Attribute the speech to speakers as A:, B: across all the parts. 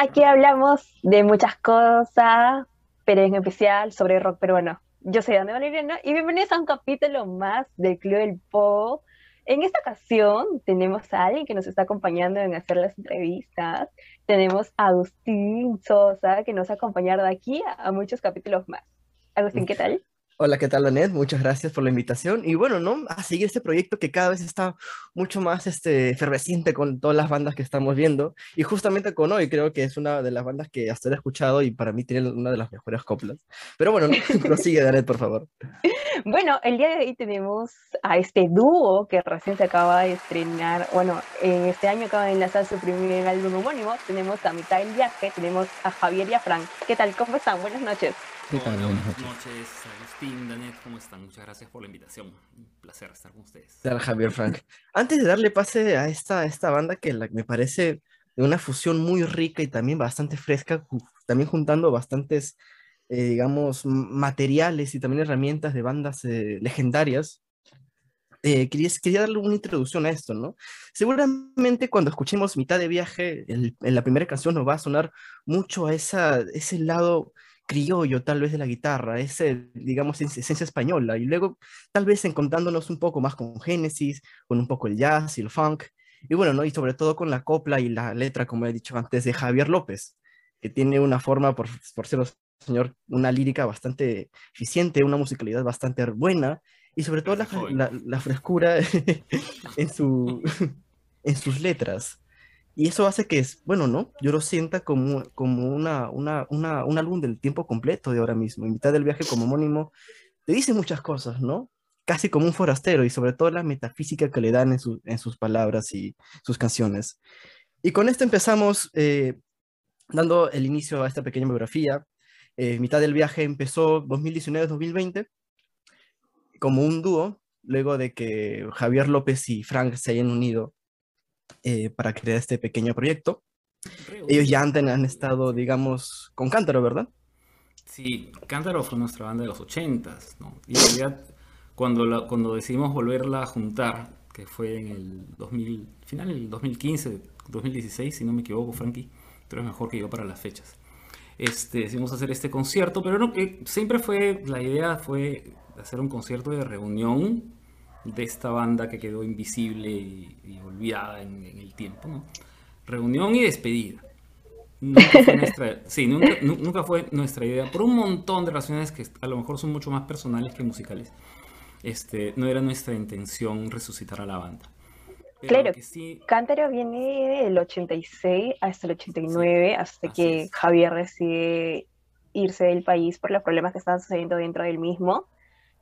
A: Aquí hablamos de muchas cosas, pero en especial sobre rock peruano. Yo soy Dani Valeriano y bienvenidos a un capítulo más del Club del Pop. En esta ocasión tenemos a alguien que nos está acompañando en hacer las entrevistas. Tenemos a Agustín Sosa que nos ha acompañado aquí a, a muchos capítulos más. Agustín, ¿qué tal?
B: Hola, ¿qué tal, Anet? Muchas gracias por la invitación. Y bueno, ¿no? A seguir este proyecto que cada vez está mucho más este, efervesciente con todas las bandas que estamos viendo. Y justamente con hoy creo que es una de las bandas que hasta he escuchado y para mí tiene una de las mejores coplas. Pero bueno, ¿no? prosigue, Anet, por favor.
A: Bueno, el día de hoy tenemos a este dúo que recién se acaba de estrenar. Bueno, en este año acaba de enlazar su primer álbum homónimo. Tenemos a mitad del viaje, tenemos a Javier y a Frank. ¿Qué tal? ¿Cómo están? Buenas noches.
C: ¿Qué tal? Buenas noches, Agustín, Danet, ¿cómo están? Muchas gracias por la invitación. Un placer estar con ustedes.
B: Javier Frank. Antes de darle pase a esta, esta banda que me parece de una fusión muy rica y también bastante fresca, también juntando bastantes, eh, digamos, materiales y también herramientas de bandas eh, legendarias, eh, quería, quería, darle una introducción a esto, ¿no? Seguramente cuando escuchemos mitad de viaje, en la primera canción nos va a sonar mucho a esa, ese lado criollo tal vez de la guitarra, ese, digamos, esencia española, y luego tal vez encontrándonos un poco más con Génesis, con un poco el jazz y el funk, y bueno, ¿no? Y sobre todo con la copla y la letra, como he dicho antes, de Javier López, que tiene una forma, por, por ser un señor, una lírica bastante eficiente, una musicalidad bastante buena, y sobre todo la, la, la frescura en, su, en sus letras. Y eso hace que, bueno, ¿no? Yo lo sienta como, como una, una, una, un álbum del tiempo completo de ahora mismo. En mitad del viaje como homónimo, te dice muchas cosas, ¿no? Casi como un forastero y sobre todo la metafísica que le dan en, su, en sus palabras y sus canciones. Y con esto empezamos eh, dando el inicio a esta pequeña biografía. Eh, mitad del viaje empezó 2019-2020 como un dúo, luego de que Javier López y Frank se hayan unido eh, para crear este pequeño proyecto. Ellos ya antes han estado, digamos, con Cántaro, ¿verdad?
C: Sí, Cántaro fue nuestra banda de los 80s, ¿no? Y en realidad, cuando, cuando decidimos volverla a juntar, que fue en el 2000, final del 2015, 2016, si no me equivoco, Frankie, pero es mejor que yo para las fechas. Este, decidimos hacer este concierto, pero no, eh, siempre fue, la idea fue hacer un concierto de reunión de esta banda que quedó invisible y, olvidada en, el tiempo. ¿no? Reunión y despedida. Nunca fue, nuestra, sí, nunca, fue nuestra idea, por un montón de razones que a lo mejor son mucho más personales que musicales. Este, no era nuestra intención resucitar a la banda.
A: claro, Cántaro viene del 86 hasta el 89, hasta que Javier decide irse del país por los problemas que estaban sucediendo dentro del mismo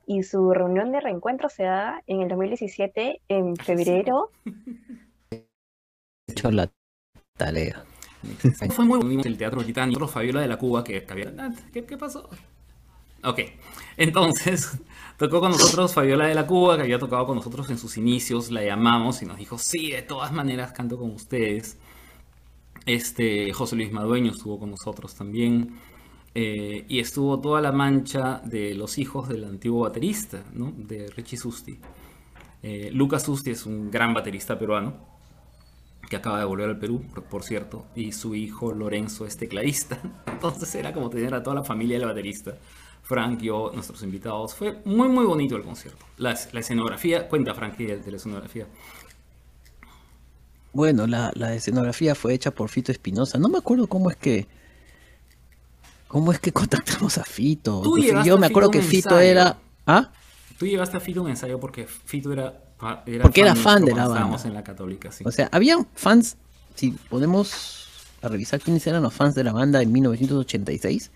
A: y su reunión de reencuentro se da en el 2017, en ah, febrero.
D: Hecho la tarea.
C: Fue muy bonito el Teatro y Fabiola de la Cuba que había... ¿Qué, ¿Qué pasó? Ok, entonces tocó con nosotros Fabiola de la Cuba, que había tocado con nosotros en sus inicios, la llamamos y nos dijo, sí, de todas maneras canto con ustedes. Este, José Luis Madueño estuvo con nosotros también. Eh, y estuvo toda la mancha de los hijos del antiguo baterista, ¿no? de Richie Susti. Eh, Lucas Susti es un gran baterista peruano que acaba de volver al Perú, por, cierto, y su hijo Lorenzo es tecladista. Entonces era como tener a toda la familia del baterista. Frank, yo, nuestros invitados. Fue muy, muy bonito el concierto. La, escenografía, cuenta Frank de, la escenografía.
D: Bueno, la, la, escenografía fue hecha por Fito Espinosa. No me acuerdo cómo es que ¿Cómo es que contactamos a Fito? Yo me acuerdo que Fito era. ¿Ah?
C: Tú llevaste a Fito un ensayo porque Fito era.
D: porque era fan de la banda.
C: en la católica, sí.
D: O sea, había fans. Si podemos revisar quiénes eran los fans de la banda en 1986.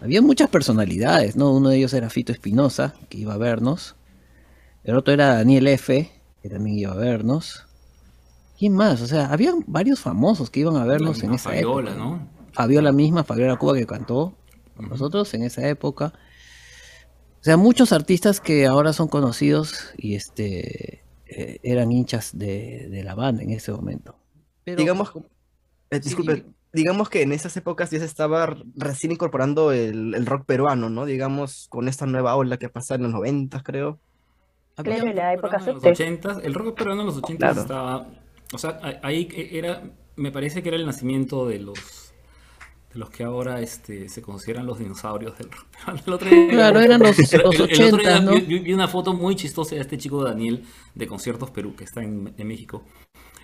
D: Había muchas personalidades, ¿no? Uno de ellos era Fito Espinosa, que iba a vernos. El otro era Daniel F., que también iba a vernos. ¿Quién más? O sea, había varios famosos que iban a vernos en esa Fayola, época. ¿no? Fabiola misma, Fabiola Cuba que cantó con nosotros en esa época. O sea, muchos artistas que ahora son conocidos y este eh, eran hinchas de, la banda en ese momento.
B: digamos, eh, disculpe, digamos que en esas épocas ya se estaba recién incorporando el, rock peruano, ¿no? Digamos, con esta nueva ola que pasó en los 90, creo.
A: Claro, en la época
C: en los 80, el rock peruano en los 80 estaba, o sea, ahí era me parece que era el nacimiento de los de los que ahora este, se consideran los dinosaurios del rock. El otro día-
D: Claro, eran los,
C: el-
D: los
C: el- el otro
D: 80,
C: día
D: ¿no?
C: vi, vi una foto muy chistosa de este chico Daniel de Conciertos Perú, que está en, en México,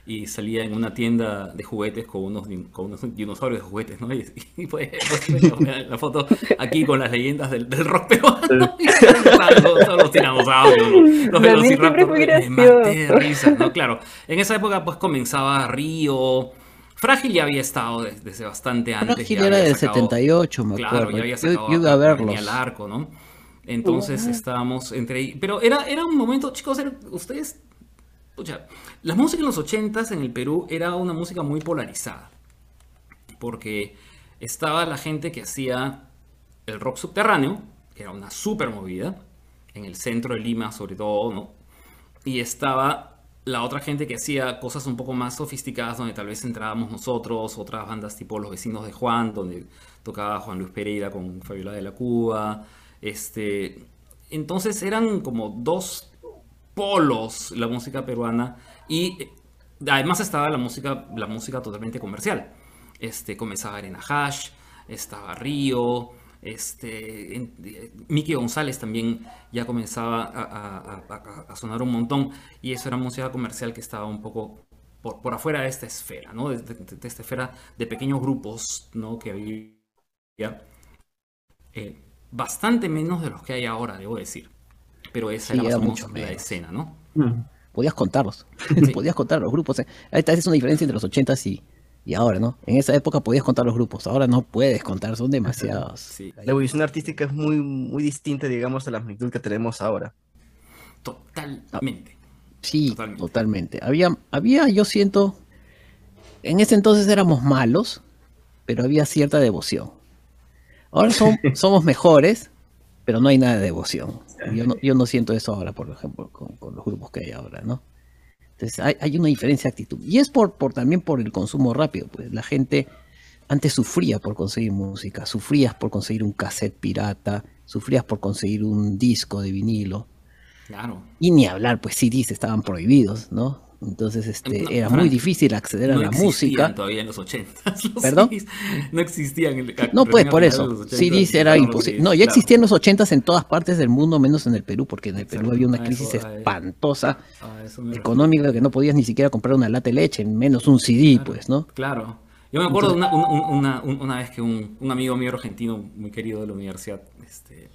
C: y salía en una tienda de juguetes con unos, con unos dinosaurios de juguetes, ¿no? Y, y pues, pues, la foto aquí con las leyendas del, del rock peruano, todos, los tiranosaurios, los, velociraptors, me maté de risa, ¿no? Claro, en esa época pues comenzaba Río, Frágil ya había estado desde, bastante antes.
D: Frágil era del
C: sacado-
D: 78, me
C: Claro,
D: acuerdo.
C: ya había sacado
D: yo iba a
C: a-
D: verlos.
C: Peña al arco, ¿no? Entonces estábamos entre... Pero era, era un momento, chicos, era- ustedes... Pucha, la música en los 80s en el Perú era una música muy polarizada. Porque estaba la gente que hacía el rock subterráneo, que era una super movida, en el centro de Lima sobre todo, ¿no? Y estaba la otra gente que hacía cosas un poco más sofisticadas, donde tal vez entrábamos nosotros, otras bandas tipo Los Vecinos de Juan, donde tocaba Juan Luis Pereira con Fabiola de la Cuba. Este, entonces eran como dos polos la música peruana y eh, además estaba la música, la música totalmente comercial. Este, comenzaba Arena Hash, estaba Río, este, en- eh, Miki González también ya comenzaba a, a- a- a- a sonar un montón y eso era música comercial que estaba un poco por, por afuera de esta esfera, ¿no? De, de- de esta esfera de pequeños grupos, ¿no? Que había eh, bastante menos de los que hay ahora, debo decir. Pero esa
D: Sí,
C: era menos la escena, ¿no?
D: Podías contarlos. podías contar los grupos. eh. Ahí está, esa es una diferencia entre los 80s y, y ahora, ¿no? En esa época podías contar los grupos. Ahora no puedes contar, son demasiados.
C: Sí.
B: La evolución artística es muy, muy distinta, digamos, a la magnitud que tenemos ahora.
C: Totalmente.
D: Sí,
C: Totalmente.
D: totalmente. Había, había, yo siento, en ese entonces éramos malos, pero había cierta devoción. Ahora son- somos mejores, pero no hay nada de devoción. Yo no, yo no siento eso ahora, por ejemplo, con, con los grupos que hay ahora, ¿no? Entonces hay, hay una diferencia de actitud. Y es por, por también por el consumo rápido, pues la gente antes sufría por conseguir música, sufrías por conseguir un cassette pirata, sufrías por conseguir un disco de vinilo.
C: Claro.
D: Y ni hablar, pues CDs estaban prohibidos, ¿no? Entonces este,
C: No,
D: era muy difícil acceder a
C: no
D: la música.
C: todavía en los 80. Los
D: ¿Perdón?
C: CDs no existían. en-
D: No, pues por eso.
C: 80
D: CDs era imposible. No, ya
C: claro.
D: existían los 80s en todas partes del mundo, menos en el Perú, porque en el Perú había una crisis
C: eso,
D: espantosa
C: Ah,
D: económica que no podías ni siquiera comprar una lata de leche, menos un CD, pues, ¿no?
C: Claro. Yo me acuerdo de una, un- un- una, un- una vez que un, un amigo mío argentino muy querido de la universidad, este,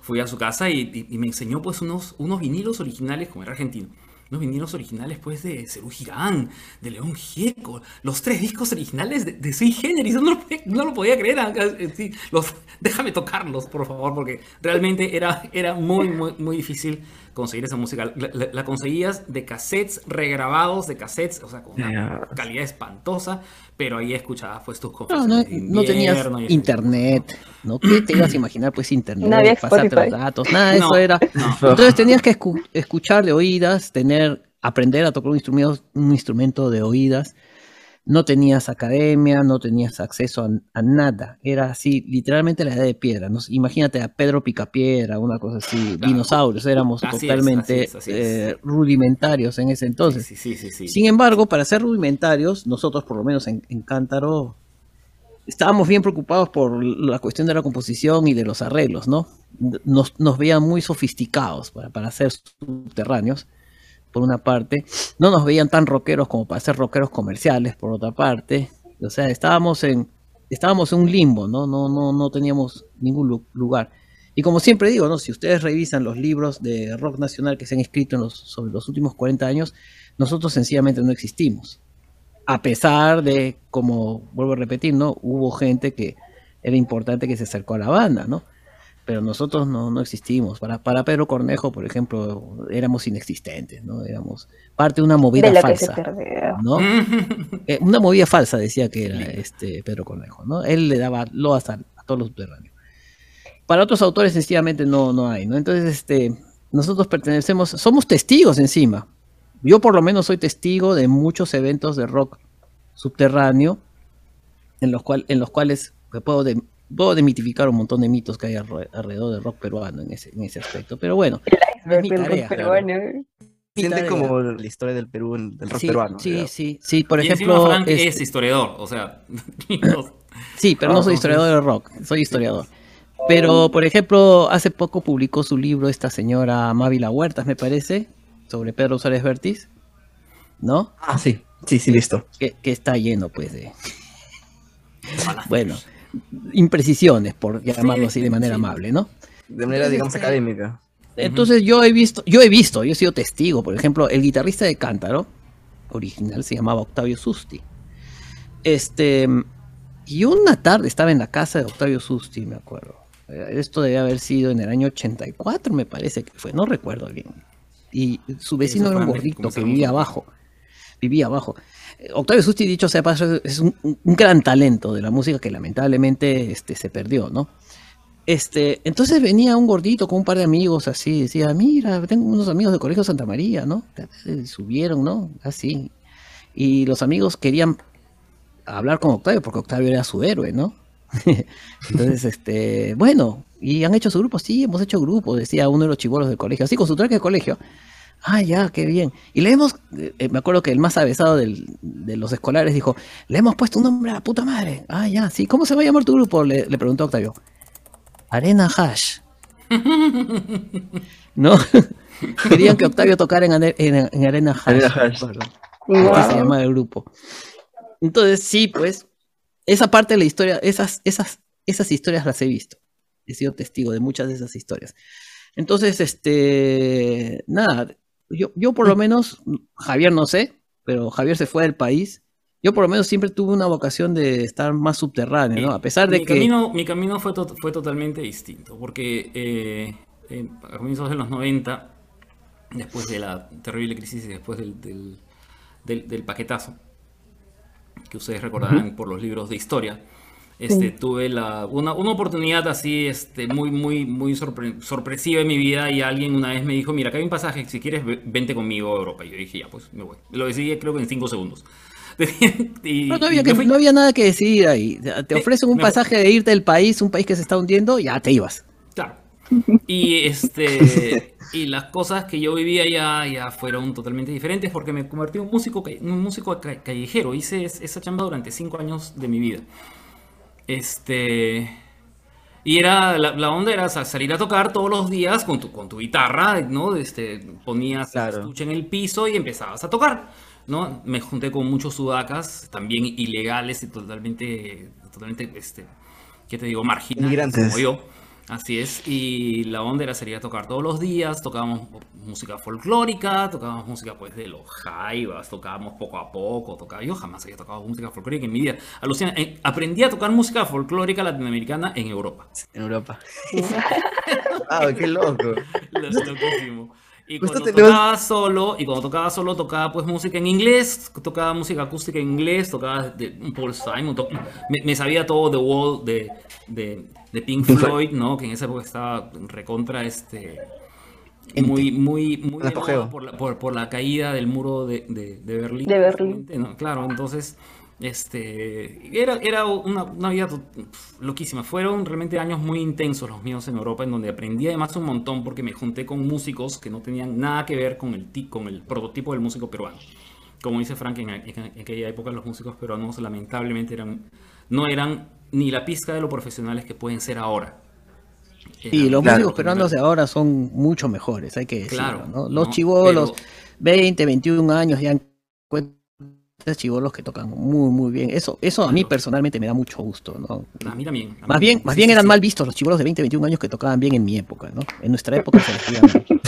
C: fui a su casa y, y- y me enseñó pues unos, unos vinilos originales, como era argentino, vinilos originales pues de Cerú Girán, de León Gieco, los tres discos originales de, de Sui Generis, no lo, podía- no lo podía creer, eh, sí, los, déjame tocarlos por favor, porque realmente era, era muy, muy, muy difícil conseguir esa música. La, la- la conseguías de cassettes regrabados, de cassettes, o sea, con una calidad espantosa, pero ahí escuchabas pues tus
D: No,
C: confesiones
D: no,
C: de
D: no tenías
C: y
D: internet, ¿no? ¿Qué te ibas a imaginar, pues, internet?
A: No había
D: pasarte
A: Spotify.
D: los datos, nada de
C: No,
D: eso era.
C: no.
D: Entonces tenías que escu- escuchar de oídas, tener, aprender a tocar un instrumento, un instrumento de oídas. No tenías academia, no tenías acceso a, a nada. Era así, literalmente la edad de piedra. Imagínate a Pedro Picapiedra, una cosa así,
C: Claro.
D: dinosaurios. Éramos
C: Así es,
D: totalmente
C: así es, así es.
D: eh, rudimentarios en ese entonces.
C: Sí, sí, sí, sí.
D: Sin embargo, para ser rudimentarios, nosotros, por lo menos en, en Cántaro, estábamos bien preocupados por la cuestión de la composición y de los arreglos, ¿no? Nos, nos veían muy sofisticados para, para ser subterráneos, por una parte. No nos veían tan rockeros como para ser rockeros comerciales, por otra parte. O sea, estábamos en, estábamos en un limbo, ¿no? No, no, no teníamos ningún lu- lugar. Y como siempre digo, ¿no? Si ustedes revisan los libros de rock nacional que se han escrito sobre los últimos 40 años, nosotros sencillamente no existimos. A pesar de, como vuelvo a repetir, ¿no? Hubo gente que era importante que se acercó a la banda, ¿no? Pero nosotros no, no existimos. Para, para Pedro Cornejo, por ejemplo, éramos inexistentes, ¿no? Éramos parte de una movida
A: de lo que se
D: falsa,
A: perdió.
D: ¿no? Eh, una movida falsa decía que era este Pedro Cornejo, ¿no? Él le daba loas a, a todos los subterráneos. Para otros autores sencillamente no, no hay, ¿no? Entonces, este, nosotros pertenecemos, somos testigos encima. Yo por lo menos soy testigo de muchos eventos de rock subterráneo en los, cual, en los cuales me puedo, de- puedo demitificar un montón de mitos que hay alre- alrededor del rock peruano en ese, en ese aspecto. Pero bueno,
A: El iceberg
D: mi
A: del rock
D: tarea,
A: peruano.
B: Siente como la historia del Perú, del rock
D: Sí,
B: peruano.
D: sí, sí, sí, por
C: y
D: ejemplo,
C: Frank
D: este-
C: es historiador, o sea.
D: Sí, pero no soy historiador de rock, soy historiador. Pero, por ejemplo, hace poco publicó su libro esta señora Mávila Huertas, me parece, sobre Pedro Suárez Vértiz, ¿no?
B: Ah, sí, sí, sí, listo.
D: Que, que está lleno, pues, de... Bueno, imprecisiones, por llamarlo así de manera
C: sí.
D: amable, ¿no?
B: De manera, digamos, académica.
D: Entonces yo he visto, yo he visto, yo he sido testigo, por ejemplo, el guitarrista de Cántaro, original, se llamaba Octavio Susti. Este, y una tarde estaba en la casa de Octavio Susti, me acuerdo. Eh, Esto debe haber sido en el año 84, me parece que fue, no recuerdo bien. Y su vecino era un gordito que vivía abajo. Vivía abajo. Octavio Susti, dicho sea paso, es un, un gran talento de la música que lamentablemente este, se perdió, ¿no? Este, entonces venía un gordito con un par de amigos así, decía, mira, tengo unos amigos de Colegio Santa María, ¿no? Eh, Subieron, ¿no? Así. Y los amigos querían hablar con Octavio, porque Octavio era su héroe, ¿no? Entonces, este, bueno, ¿y han hecho su grupo? Sí, hemos hecho grupo, decía uno de los chibolos del colegio, así con su traje de colegio. Ah, ya, qué bien. Y le hemos, eh, me acuerdo que el más avesado del- de los escolares dijo, le hemos puesto un nombre a la puta madre. Ah, ya, sí, ¿cómo se va a llamar tu grupo? Le, le preguntó Octavio. Arena Hash. ¿No? Querían que Octavio tocara en, en- en Arena Hash.
B: Arena Hash.
A: Wow.
D: Así se llama el grupo. Entonces, sí, pues, esa parte de la historia, esas, esas, esas historias las he visto. He sido testigo de muchas de esas historias. Entonces, este, nada, yo, yo por lo menos, Javier no sé, pero Javier se fue del país. Yo por lo menos siempre tuve una vocación de estar más subterráneo, ¿no? A pesar de
C: mi
D: que...
C: Camino, mi camino fue, to- fue totalmente distinto, porque eh, eh, a comienzos de los 90, después de la terrible crisis y después del, del, del- del paquetazo, que ustedes recordarán por los libros de historia, este, tuve la, una, una oportunidad así este, muy, muy, muy sorpre- sorpresiva en mi vida y alguien una vez me dijo, mira, acá hay un pasaje, si quieres ve- vente conmigo a Europa. Y yo dije, ya, pues me voy. Lo decidí creo que en 5 segundos. y,
D: No, no había, que- no nada que decidir ahí. Te ofrecen un
C: me-
D: pasaje de irte del país, un país que se está hundiendo, ya te ibas.
C: Claro. Y este y las cosas que yo vivía ya, ya fueron totalmente diferentes porque me convertí en un músico, un músico ca- callejero. Hice es- esa chamba durante cinco años de mi vida. Este. Y era, la, la onda era sa- salir a tocar todos los días con tu, con tu guitarra, ¿no? Este, ponías el
B: Claro.
C: estuche en el piso y empezabas a tocar, ¿no? Me junté con muchos sudacas, también ilegales y totalmente, totalmente, este, ¿qué te digo? Marginales, como yo. Así es, y la onda era salir a tocar todos los días, tocábamos música folclórica, tocábamos música pues de los jaivas, tocábamos poco a poco, tocaba, yo jamás había tocado música folclórica en mi vida. Alucina, eh, aprendí a tocar música folclórica latinoamericana en Europa.
B: En Europa. ah, qué loco.
C: Lo- Loquísimo. Y
B: Justo
C: cuando
B: tenemos-
C: tocaba solo, y cuando tocaba solo, tocaba pues música en inglés, tocaba música acústica en inglés, tocaba de un Paul Simon, to- me, me sabía todo The Wall de, de, de Pink Floyd, ¿no? Que en esa época estaba recontra este muy, muy, muy por la, por, por la caída del muro de, de, de Berlín.
A: De Berlín.
C: Claro, entonces, este, era, era una, una vida loquísima. Fueron realmente años muy intensos los míos en Europa, en donde aprendí además un montón porque me junté con músicos que no tenían nada que ver con el, con el prototipo del músico peruano. Como dice Frank, en, en- en aquella época los músicos peruanos lamentablemente eran, no eran ni la pizca de lo profesionales que pueden ser ahora.
D: Y los
B: Claro,
D: músicos peruanos de ahora son mucho mejores, hay que decirlo,
C: Claro,
D: ¿no? Los
C: ¿no?
D: chivolos,
C: Pero-
D: 20, 21 años, ya chivolos que tocan muy, muy bien. Eso, eso a mí personalmente me da mucho gusto, ¿no?
C: A mí también. a mí
D: Más bien, más bien
C: sí,
D: eran
C: sí.
D: mal vistos los chivolos de 20, 21 años que tocaban bien en mi época, ¿no? En nuestra época se mal.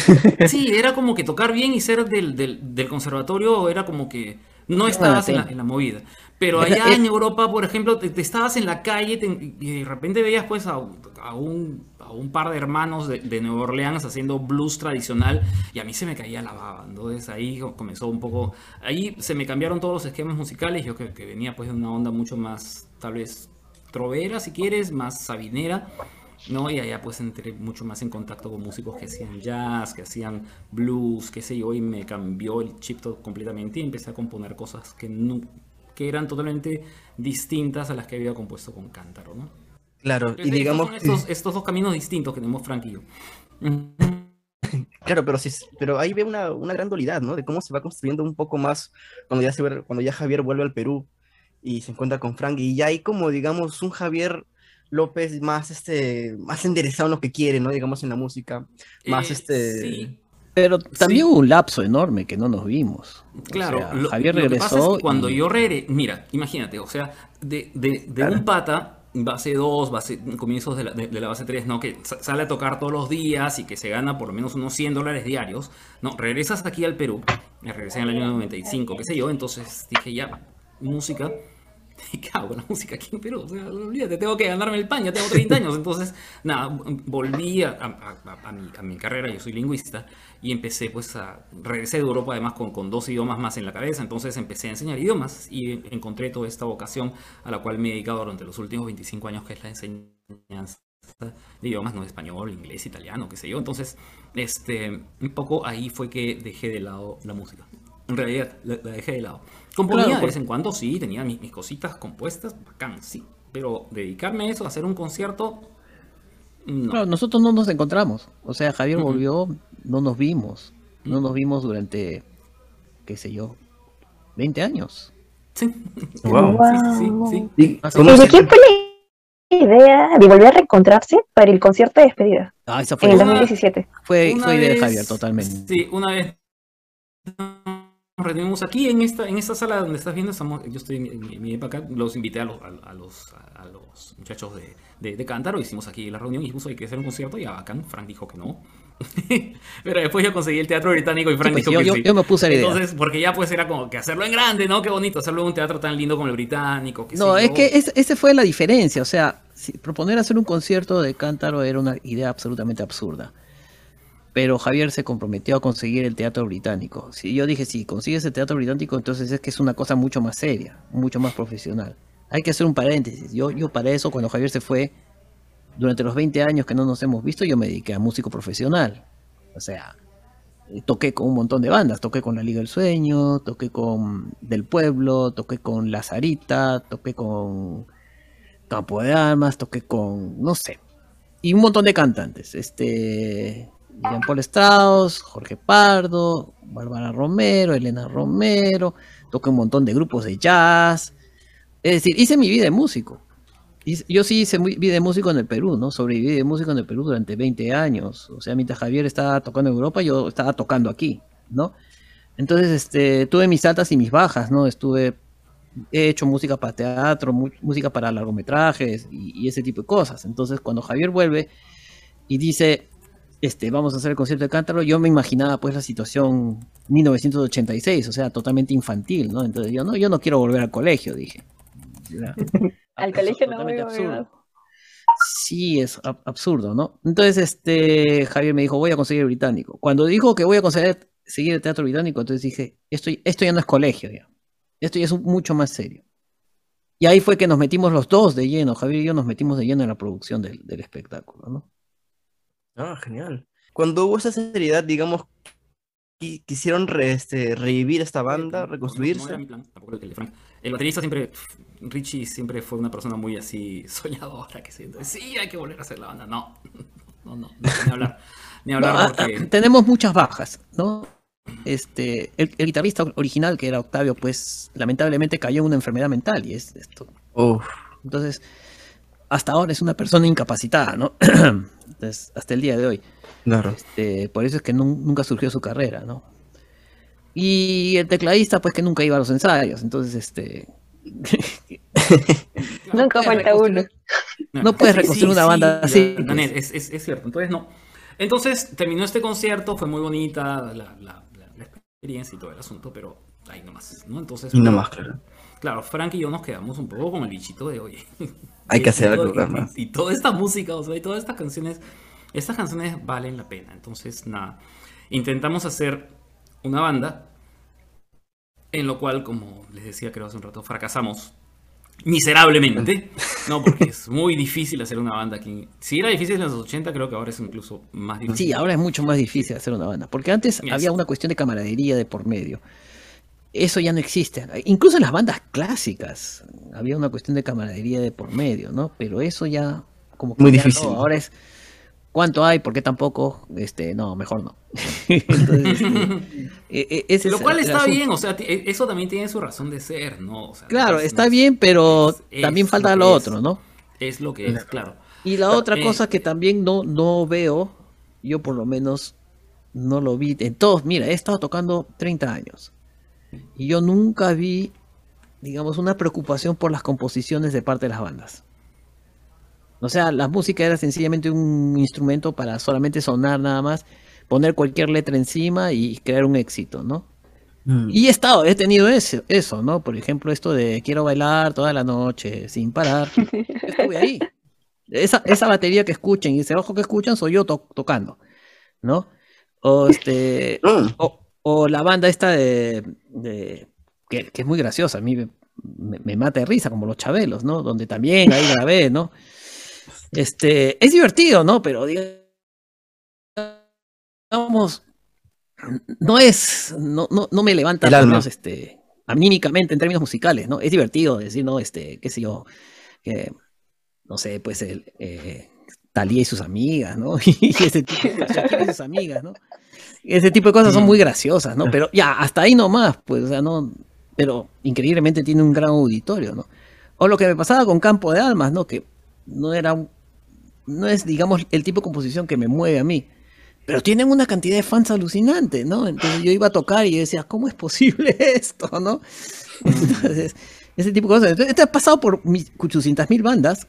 C: Sí, era como que tocar bien y ser del, del, del conservatorio era como que no estabas en la, en la movida. Pero allá en Europa, por ejemplo, te, te estabas en la calle te- y de repente veías pues a, a un, un par de hermanos de, Nueva Orleans haciendo blues tradicional y a mí se me caía la baba. Entonces ahí comenzó un poco, ahí se me cambiaron todos los esquemas musicales. Yo que, que venía pues de una onda mucho más, tal vez, trovera si quieres, más sabinera. ¿no? Y allá pues entré mucho más en contacto con músicos que hacían jazz, que hacían blues, qué sé yo, y me cambió el chip completamente y empecé a componer cosas que, que eran totalmente distintas a las que había compuesto con Cántaro, ¿no?
B: Claro, y digamos,
C: son estos, estos dos caminos distintos que tenemos Frank y yo.
B: Claro, pero, sí, pero ahí ve una, una gran dualidad, ¿no? De cómo se va construyendo un poco más cuando ya, se, ve- cuando ya Javier vuelve al Perú y se encuentra con Frank. Y ya hay como, digamos, un Javier López más, este, más enderezado en lo que quiere, ¿no? Digamos, en la música. Más,
C: Eh,
B: este...
C: sí.
D: Pero también
C: Sí.
D: hubo un lapso enorme que no nos vimos. O
C: Claro,
D: sea,
C: lo,
D: Javier
C: lo que
D: regresó.
C: pasa es que cuando
D: y-
C: yo regresé, mira, imagínate, o sea, de, de- de
B: Claro.
C: un pata, base 2, base, comienzos de la, de- la base 3, ¿no? Que sa- sale a tocar todos los días y que se gana por lo menos unos 100 dólares diarios, ¿no? Regresas aquí al Perú, me regresé en el año 95, qué sé yo, entonces dije ya, música, ¿qué hago con la música aquí en Perú? O sea, olvídate, tengo que ganarme el pan, ya tengo 30 años. Entonces, nada, volví a, a- a- mi, a mi carrera, yo soy lingüista, y empecé pues a, regresé de Europa además con, con dos idiomas más en la cabeza, entonces empecé a enseñar idiomas y encontré toda esta vocación a la cual me he dedicado durante los últimos 25 años, que es la enseñanza de idiomas, no español, inglés, italiano, qué sé yo. Entonces, este, un poco ahí fue que dejé de lado la música. En realidad, la, la dejé de lado. Componía
D: Claro,
C: de
D: por-
C: vez en cuando, sí, tenía mis, mis cositas compuestas, bacán, sí. Pero dedicarme a eso, a hacer un concierto, no.
D: Claro, nosotros no nos encontramos. O sea, Javier volvió, no nos vimos. No nos vimos durante, qué sé yo, 20 años.
C: Sí.
B: Wow.
C: Sí, sí, sí, sí.
B: ¿Y
D: sí.
B: cómo
A: ¿Y de quién fue la idea de volver a reencontrarse para el concierto de despedida
D: Ah, esa
A: en
D: fue,
A: el
C: Una-
A: 2017?
D: fue, fue idea de Javier, totalmente.
C: Sí, una vez nos reunimos aquí en esta, en esta sala donde estás viendo, estamos, yo estoy en mi, mi época, los invité a los, a, a los, a, los muchachos de, de, de Cántaro, hicimos aquí la reunión y dijimos hay que hacer un concierto y a bacán, Frank dijo que no. Pero después yo conseguí el teatro británico y Frank
D: pues,
C: dijo
D: yo-
C: que
D: yo-
C: sí.
D: yo me puse la idea.
C: Entonces, porque ya pues era como que hacerlo en grande, ¿no? Qué bonito, hacerlo en un teatro tan lindo como el británico.
D: No, es que es- esa fue la diferencia. O sea, si- proponer hacer un concierto de Cántaro era una idea absolutamente absurda. Pero Javier se comprometió a conseguir el teatro británico. Si yo dije, si consigues el teatro británico, entonces es que es una cosa mucho más seria, mucho más profesional. Hay que hacer un paréntesis. Yo, yo para eso, cuando Javier se fue, durante los 20 años que no nos hemos visto, yo me dediqué a músico profesional. O sea, toqué con un montón de bandas. Toqué con la Liga del Sueño, toqué con Del Pueblo, toqué con La Sarita, toqué con Campo de Armas, toqué con, no sé, y un montón de cantantes. Este, Jean Paul Strauss, Jorge Pardo, Bárbara Romero, Elena Romero, toqué un montón de grupos de jazz. Es decir, hice mi vida de músico. Yo sí hice muy- vida de músico en el Perú, ¿no? Sobreviví de músico en el Perú durante 20 años. O sea, mientras Javier estaba tocando en Europa, yo estaba tocando aquí, ¿no? Entonces, este, tuve mis altas y mis bajas, ¿no? Estuve, he hecho música para teatro, música para largometrajes y ese tipo de cosas. Entonces, cuando Javier vuelve y dice, este, vamos a hacer el concierto de Cántaro, yo me imaginaba pues la situación 1986, o sea, totalmente infantil, ¿no? Entonces yo no, yo no quiero volver al colegio, dije. Era
A: Al colegio no
D: totalmente
A: voy, voy.
D: absurdo. Sí, es ab- absurdo, ¿no? Entonces, este, Javier me dijo, voy a conseguir el británico. Cuando dijo que voy a conseguir seguir el teatro británico, entonces dije, esto, esto ya no es colegio, ya. Esto ya es un- mucho más serio. Y ahí fue que nos metimos los dos de lleno, Javier y yo nos metimos de lleno en la producción del, del espectáculo, ¿no?
B: Ah, genial. Cuando hubo esa seriedad, digamos, qui- quisieron re- este, revivir esta banda,
C: No, no, no
B: reconstruirse.
C: era mi plan, tampoco el Frank. El baterista siempre, Richie siempre fue una persona muy así soñadora que siente, sí, hay que volver a hacer la banda. No, no, no, no, ni hablar, ni hablar
D: No, ah,
C: porque...
D: ah, tenemos muchas bajas, ¿no? Este, el, el guitarrista original, que era Octavio, pues lamentablemente cayó en una enfermedad mental y es esto.
B: Uf,
D: Entonces, hasta ahora es una persona incapacitada, ¿no? Entonces, hasta el día de hoy.
B: claro.
D: Este, por eso es que nun- nunca surgió su carrera, ¿no? Y el tecladista, pues que nunca iba a los ensayos, entonces, este,
A: Nunca falta uno.
D: No puedes reconstruir una banda así, pues.
C: Es, es- es cierto. Entonces, no. Entonces, terminó este concierto, fue muy bonita la, la- la- la experiencia y todo el asunto, pero ahí nomás, ¿no? Entonces,
B: Y no más, claro.
C: Claro, Frank y yo nos quedamos un poco con el bichito de oye.
B: Hay que hacer algo más.
C: Y, y toda esta música, o sea, y todas estas canciones, estas canciones valen la pena. Entonces, nada, intentamos hacer una banda en lo cual, como les decía creo hace un rato, fracasamos miserablemente, ¿no? Porque es muy difícil hacer una banda aquí. Si era difícil en los 80, creo que ahora es incluso más difícil.
D: Sí, ahora es mucho más difícil hacer una banda, porque antes
C: Yes.
D: había una cuestión de camaradería de por medio. Eso ya no existe. Incluso en las bandas clásicas había una cuestión de camaradería de por medio, ¿no? Pero eso ya como que
B: Muy
D: ya no,
B: difícil.
D: ahora es ¿Cuánto hay? ¿Por qué tampoco? Este, no, mejor no. Entonces,
C: este, e, Lo cual está bien, o sea, e, eso también tiene su razón de ser, ¿no?
D: claro, está bien, pero también falta lo, otro, ¿no?
C: Es lo que es, claro.
D: Y la otra eh, cosa que también no, no veo, yo por lo menos no lo vi en todos, mira, he estado tocando 30 años y yo nunca vi, digamos, una preocupación por las composiciones de parte de las bandas. O sea, la música era sencillamente un instrumento para solamente sonar nada más, poner cualquier letra encima y crear un éxito, ¿no? Mm. Y he estado, he tenido eso, eso, ¿no? Por ejemplo, esto de quiero bailar toda la noche sin parar. Estuve ahí. Esa, esa batería que escuchen y ese ojo que escuchan soy yo tocando, ¿no? O este. Mm. O, la banda esta de. que, es muy graciosa, a mí me, mata de risa, como los chabelos, ¿no? Donde también ahí grabé, ¿no? Este, es divertido, ¿no? Pero digamos, no es, no, no, no me levanta menos, este, anímicamente en términos musicales, ¿no? Es divertido decir, ¿no? Este, qué sé yo, que, no sé, pues el eh, Talía y sus amigas, ¿no? y ese tipo, y sus amigas, ¿no? Ese tipo de cosas son muy mm. graciosas, ¿no? Pero ya, hasta ahí nomás, pues, o sea, no, pero increíblemente tiene un gran auditorio, ¿no? O lo que me pasaba con Campo de Almas, ¿no? Que no era un, no es, digamos, el tipo de composición que me mueve a mí. Pero tienen una cantidad de fans alucinante, ¿no? Entonces yo iba a tocar y yo decía, ¿cómo es posible esto, no? Entonces, ese tipo de cosas. Entonces, este ha pasado por 800 mil bandas.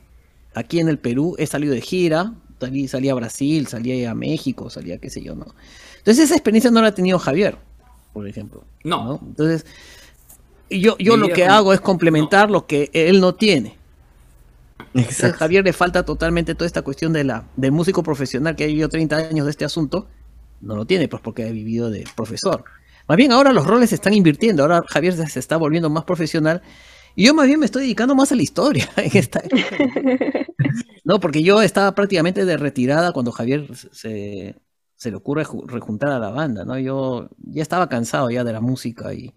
D: Aquí en el Perú he salido de gira, salí, salí, a Brasil, salí a México, salí a qué sé yo, ¿no? Entonces esa experiencia no la ha tenido Javier, por ejemplo.
C: No.
D: Entonces, yo, yo lo que hago es complementar lo que él no tiene. A Javier le falta totalmente toda esta cuestión de la, del músico profesional que ha vivido 30 años de este asunto. No lo tiene, pues porque ha vivido de profesor. Más bien ahora los roles se están invirtiendo. Ahora Javier se está volviendo más profesional. Y yo más bien me estoy dedicando más a la historia. no, porque yo estaba prácticamente de retirada cuando Javier se, se le ocurre rejuntar a la banda, ¿no? Yo ya estaba cansado ya de la música y,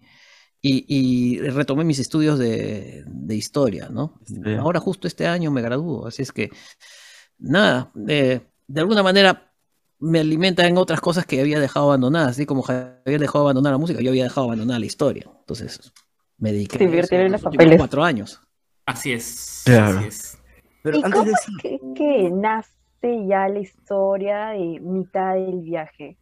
D: y, retomé mis estudios de, historia, ¿no? Ahora justo este año me gradúo, así es que, nada, eh, de alguna manera me alimenta en otras cosas que había dejado abandonadas, así como había dejado abandonar la música, yo había dejado abandonar la historia, entonces me dediqué
A: a eso, en los papeles.
D: cuatro años.
C: Así es.
A: Claro. Pero ¿Y cómo es que, nace ya la historia de mitad del viaje?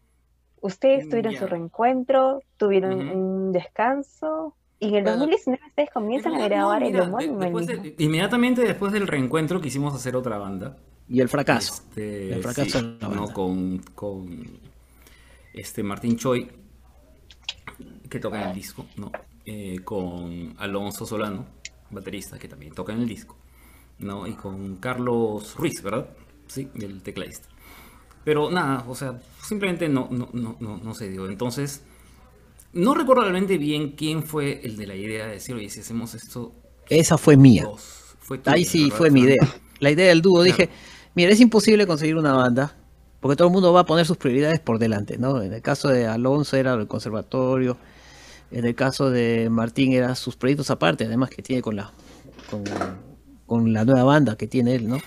A: Ustedes tuvieron su reencuentro, tuvieron un descanso, y en el 2019 ustedes comienzan a grabar el homónimo.
C: inmediatamente después del reencuentro quisimos hacer otra banda.
D: Y el fracaso.
C: Este, el fracaso con, este Martín Choi, que toca en el disco, ¿no? Eh, con Alonso Solano, baterista, que también toca en el disco, ¿no? Y con Carlos Ruiz, ¿verdad? Sí, el tecladista. Pero nada, o sea, simplemente no, no, no, no, se dio. Entonces, no recuerdo realmente bien quién fue el de la idea de decir, oye, si hacemos esto.
D: Esa fue mía. Ahí sí fue mi idea. La idea del dúo, dije, mira, es imposible conseguir una banda, porque todo el mundo va a poner sus prioridades por delante, ¿no? En el caso de Alonso era el conservatorio, en el caso de Martín era sus proyectos aparte, además que tiene con la, con, con la nueva banda que tiene él, ¿no?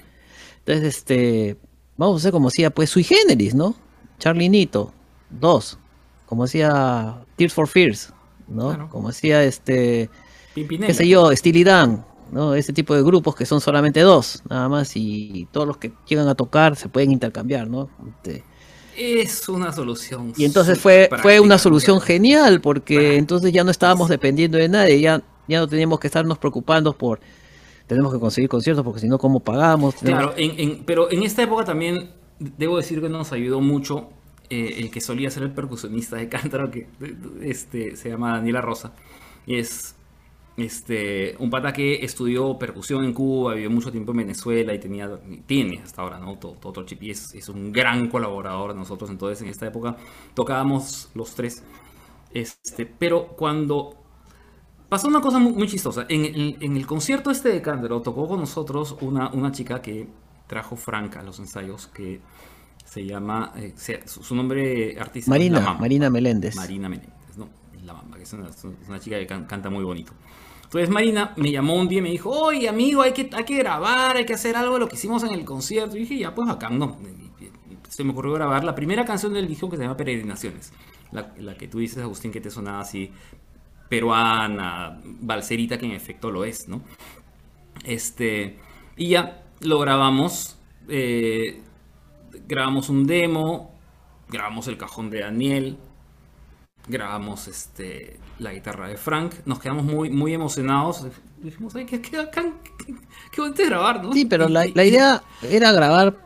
D: Entonces, este, vamos a hacer como decía, pues sui generis, ¿no? Charlie Nito, dos, como decía Tears for Fears, ¿no? Como decía este, qué sé yo, Steely Dan, ¿no? Ese tipo de grupos que son solamente dos, nada más, y todos los que llegan a tocar se pueden intercambiar, ¿no? Este,
C: es una solución.
D: Y entonces fue, fue una solución genial, porque entonces ya no estábamos dependiendo de nadie, ya, ya no teníamos que estarnos preocupando por tenemos que conseguir conciertos porque si no, ¿cómo pagamos?
C: Claro, pero en esta época también debo decir que nos ayudó mucho eh, el que solía ser el percusionista de Cántaro, que este, se llama Daniela Rosa. Y es este, un pata que estudió percusión en Cuba, vivió mucho tiempo en Venezuela y tenía, tiene hasta ahora, ¿no? Todo, todo chip y es, es, un gran colaborador de nosotros. Entonces, en esta época tocábamos los tres. Este, pero cuando pasó una cosa muy, chistosa. En el, concierto este de Cándero tocó con nosotros una, una chica que trajo Franca a los ensayos, que se llama, eh, su, nombre artístico
D: Marina, Marina Meléndez.
C: Marina Meléndez, ¿no? La Mamba, que es una, chica que canta muy bonito. Entonces Marina me llamó un día y me dijo, oye amigo, hay que, hay que grabar, hay que hacer algo de lo que hicimos en el concierto. Y dije, ya, pues acá, no. se me ocurrió grabar la primera canción del disco que se llama Peregrinaciones. La, la que tú dices, Agustín, que te sonaba así peruana, balserita, que en efecto lo es, ¿no? Este, y ya lo grabamos, eh, grabamos un demo, grabamos el cajón de Daniel, grabamos este, la guitarra de Frank, nos quedamos muy, muy emocionados. Dijimos, ay, qué, qué qué, qué bonito grabar, ¿no?
D: Sí, pero la, idea era grabar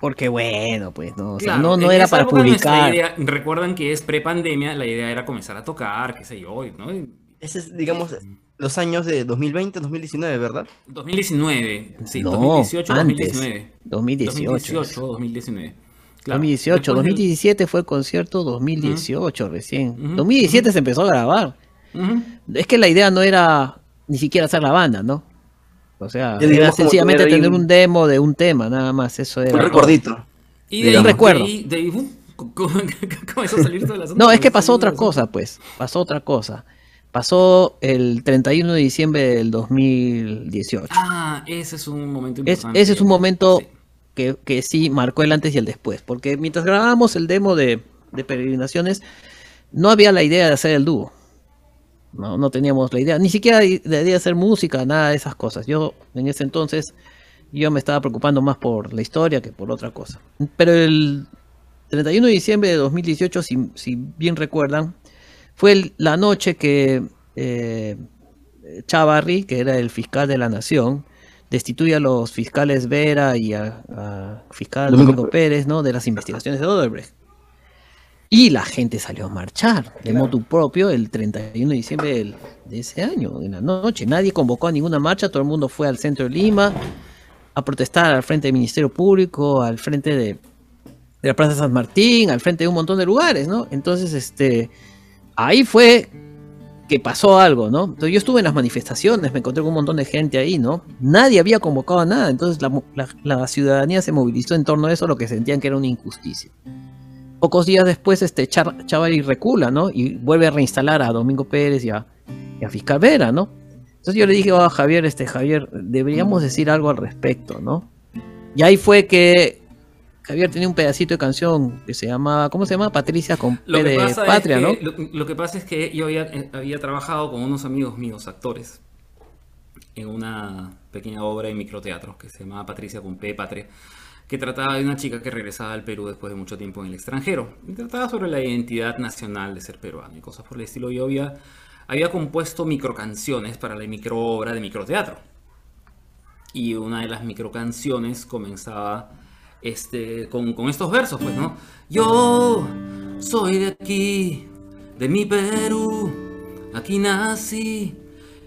D: porque bueno, pues no, o sea,
C: Claro,
D: no, no era para publicar.
C: idea- recuerdan que es pre-pandemia, la idea era comenzar a tocar, qué sé yo, ¿no? Y
B: Ese es, digamos, los años de 2020, 2019, ¿verdad?
C: 2019, sí,
D: No,
C: 2018,
D: antes.
C: 2019.
D: 2018.
C: 2018, 2019. Claro,
D: 2018,
C: después del-
D: 2017 fue el concierto, 2018 recién.
C: Ujú,
D: 2017 se empezó a grabar. Es que la idea no era ni siquiera hacer la banda, ¿no? O sea, era sencillamente
B: tener un-
D: un demo de un tema, nada más. Eso
B: Un
D: era.
B: recordito.
C: Y de ahí,
D: recuerdo.
C: de ¡uh! co- co- comenzó a salir todo el asunto.
D: No, es que pasó otra cosa, pues. Pasó otra cosa. Pasó el 31 de diciembre del 2018.
C: Ah, ese es un momento
D: Es-
C: importante.
D: ese es un momento
C: Sí.
D: que, que sí marcó el antes y el después. Porque mientras grabábamos el demo de, de Peregrinaciones, no había la idea de hacer el dúo. No, no teníamos la idea. Ni siquiera de hacer música, nada de esas cosas. Yo, en ese entonces, yo me estaba preocupando más por la historia que por otra cosa. Pero el 31 de diciembre de 2018, si, si bien recuerdan, fue el- la noche que eh, Chavarri, que era el fiscal de la nación, destituye a los fiscales Vera y a, a fiscal
B: Domingo
D: Domingo Pérez, ¿no? De las investigaciones de Odebrecht. Y la gente salió a marchar de motu propio el 31 de diciembre del- de ese año, en la noche. Nadie convocó a ninguna marcha, todo el mundo fue al centro de Lima a protestar al frente del Ministerio Público, al frente de, de la Plaza San Martín, al frente de un montón de lugares, ¿no? Entonces, este, ahí fue que pasó algo, ¿no? Entonces yo estuve en las manifestaciones, me encontré con un montón de gente ahí, ¿no? Nadie había convocado a nada, entonces la, la- la ciudadanía se movilizó en torno a eso, lo que sentían que era una injusticia. Pocos días después, este Chavarri recula, ¿no? Y vuelve a reinstalar a Domingo Pérez y a, y a Fiscal Vera, ¿no? Entonces yo le dije a Javier, este Javier, deberíamos decir algo al respecto, ¿no? Y ahí fue que Javier tenía un pedacito de canción que se llamaba, ¿cómo se llama? Patricia con
C: Lo
D: P
C: que,
D: de
C: pasa
D: Patria,
C: es
D: ¿no?
C: que, lo, lo que pasa es que yo había, eh, había trabajado con unos amigos míos, actores, en una pequeña obra de microteatro que se llamaba Patricia con P, Patria, que trataba de una chica que regresaba al Perú después de mucho tiempo en el extranjero. Y trataba sobre la identidad nacional de ser peruano y cosas por el estilo. Yo había, había compuesto microcanciones para la microobra de microteatro. Y una de las microcanciones comenzaba este, con, con estos versos, pues, ¿no? Yo soy de aquí, de mi Perú, aquí nací,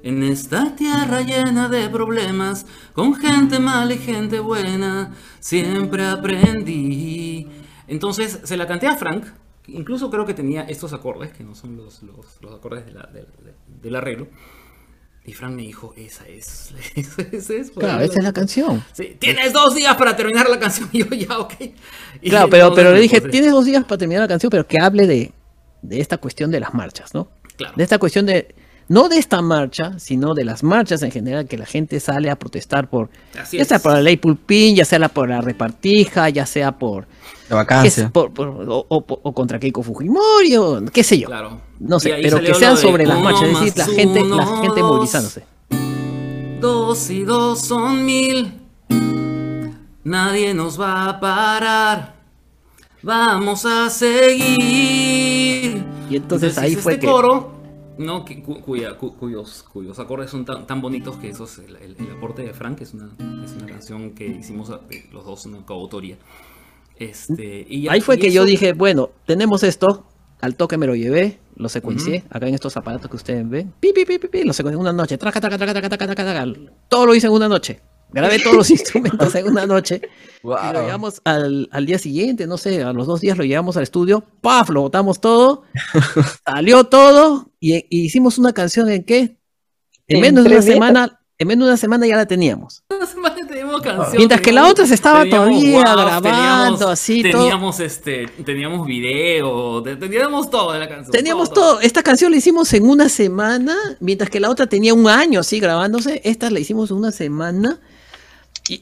C: en esta tierra llena de problemas, con gente mala y gente buena, siempre aprendí. Entonces se la canté a Frank, incluso creo que tenía estos acordes, que no son los, los, los acordes de la- del- del arreglo. Y Frank me dijo, esa es, esa es, esa es,
D: Claro, esa es la canción.
C: Sí, tienes dos días para terminar la canción. Y yo, ya, ok. Y
D: Claro, pero, pero le dije, tienes dos días para terminar la canción, pero que hable de, de esta cuestión de las marchas, ¿no?
C: Claro.
D: De esta cuestión de, no de esta marcha, sino de las marchas en general, que la gente sale a protestar por,
C: Así
D: ya sea por la ley Pulpín, ya sea la- por la repartija, ya sea por,
B: La vacancia.
D: por- por- o, o- o contra Keiko Fujimori, o qué sé yo.
C: Claro.
D: No sé, pero que sean sobre las marchas, es decir, la gente, la gente
C: dos.
D: movilizándose.
C: Dos y dos son mil. Nadie nos va a parar. Vamos a seguir.
D: Y entonces ahí fue
C: este
D: que-
C: coro, ¿no? que- cu- cuya- cu- cuyos, cuyos acordes son tan, tan bonitos que eso es el, el- el aporte de Frank, es una, es una canción que hicimos eh, los dos, una coautoría. Este, y
D: Ahí fue
C: y
D: que yo
C: eso-
D: dije, bueno, tenemos esto, al toque me lo llevé, lo secuencié, acá en estos aparatos que ustedes ven, pi, pi, pi, pi, pi, lo secuencié en una noche, traca, traca, traca, traca, traca, traca, traca, todo lo hice en una noche, grabé todos los instrumentos en una noche, y lo
B: Wow.
D: llevamos al, al día siguiente, no sé, a los dos días lo llevamos al estudio, paf, lo botamos todo, salió todo, y, y hicimos una canción en qué, en
A: En
D: menos de una
A: días.
D: semana, en menos de una semana ya la teníamos.
C: Una semana teníamos canción,
D: Mientras que la
C: teníamos-
D: otra se estaba
C: teníamos
D: todavía
C: WAV,
D: grabando,
C: teníamos-
D: así, todo.
C: Teníamos este, teníamos video, te- teníamos todo de la canción.
D: Teníamos todo. Esta canción la hicimos en una semana, mientras que la otra tenía un año así grabándose. Esta la hicimos en una semana.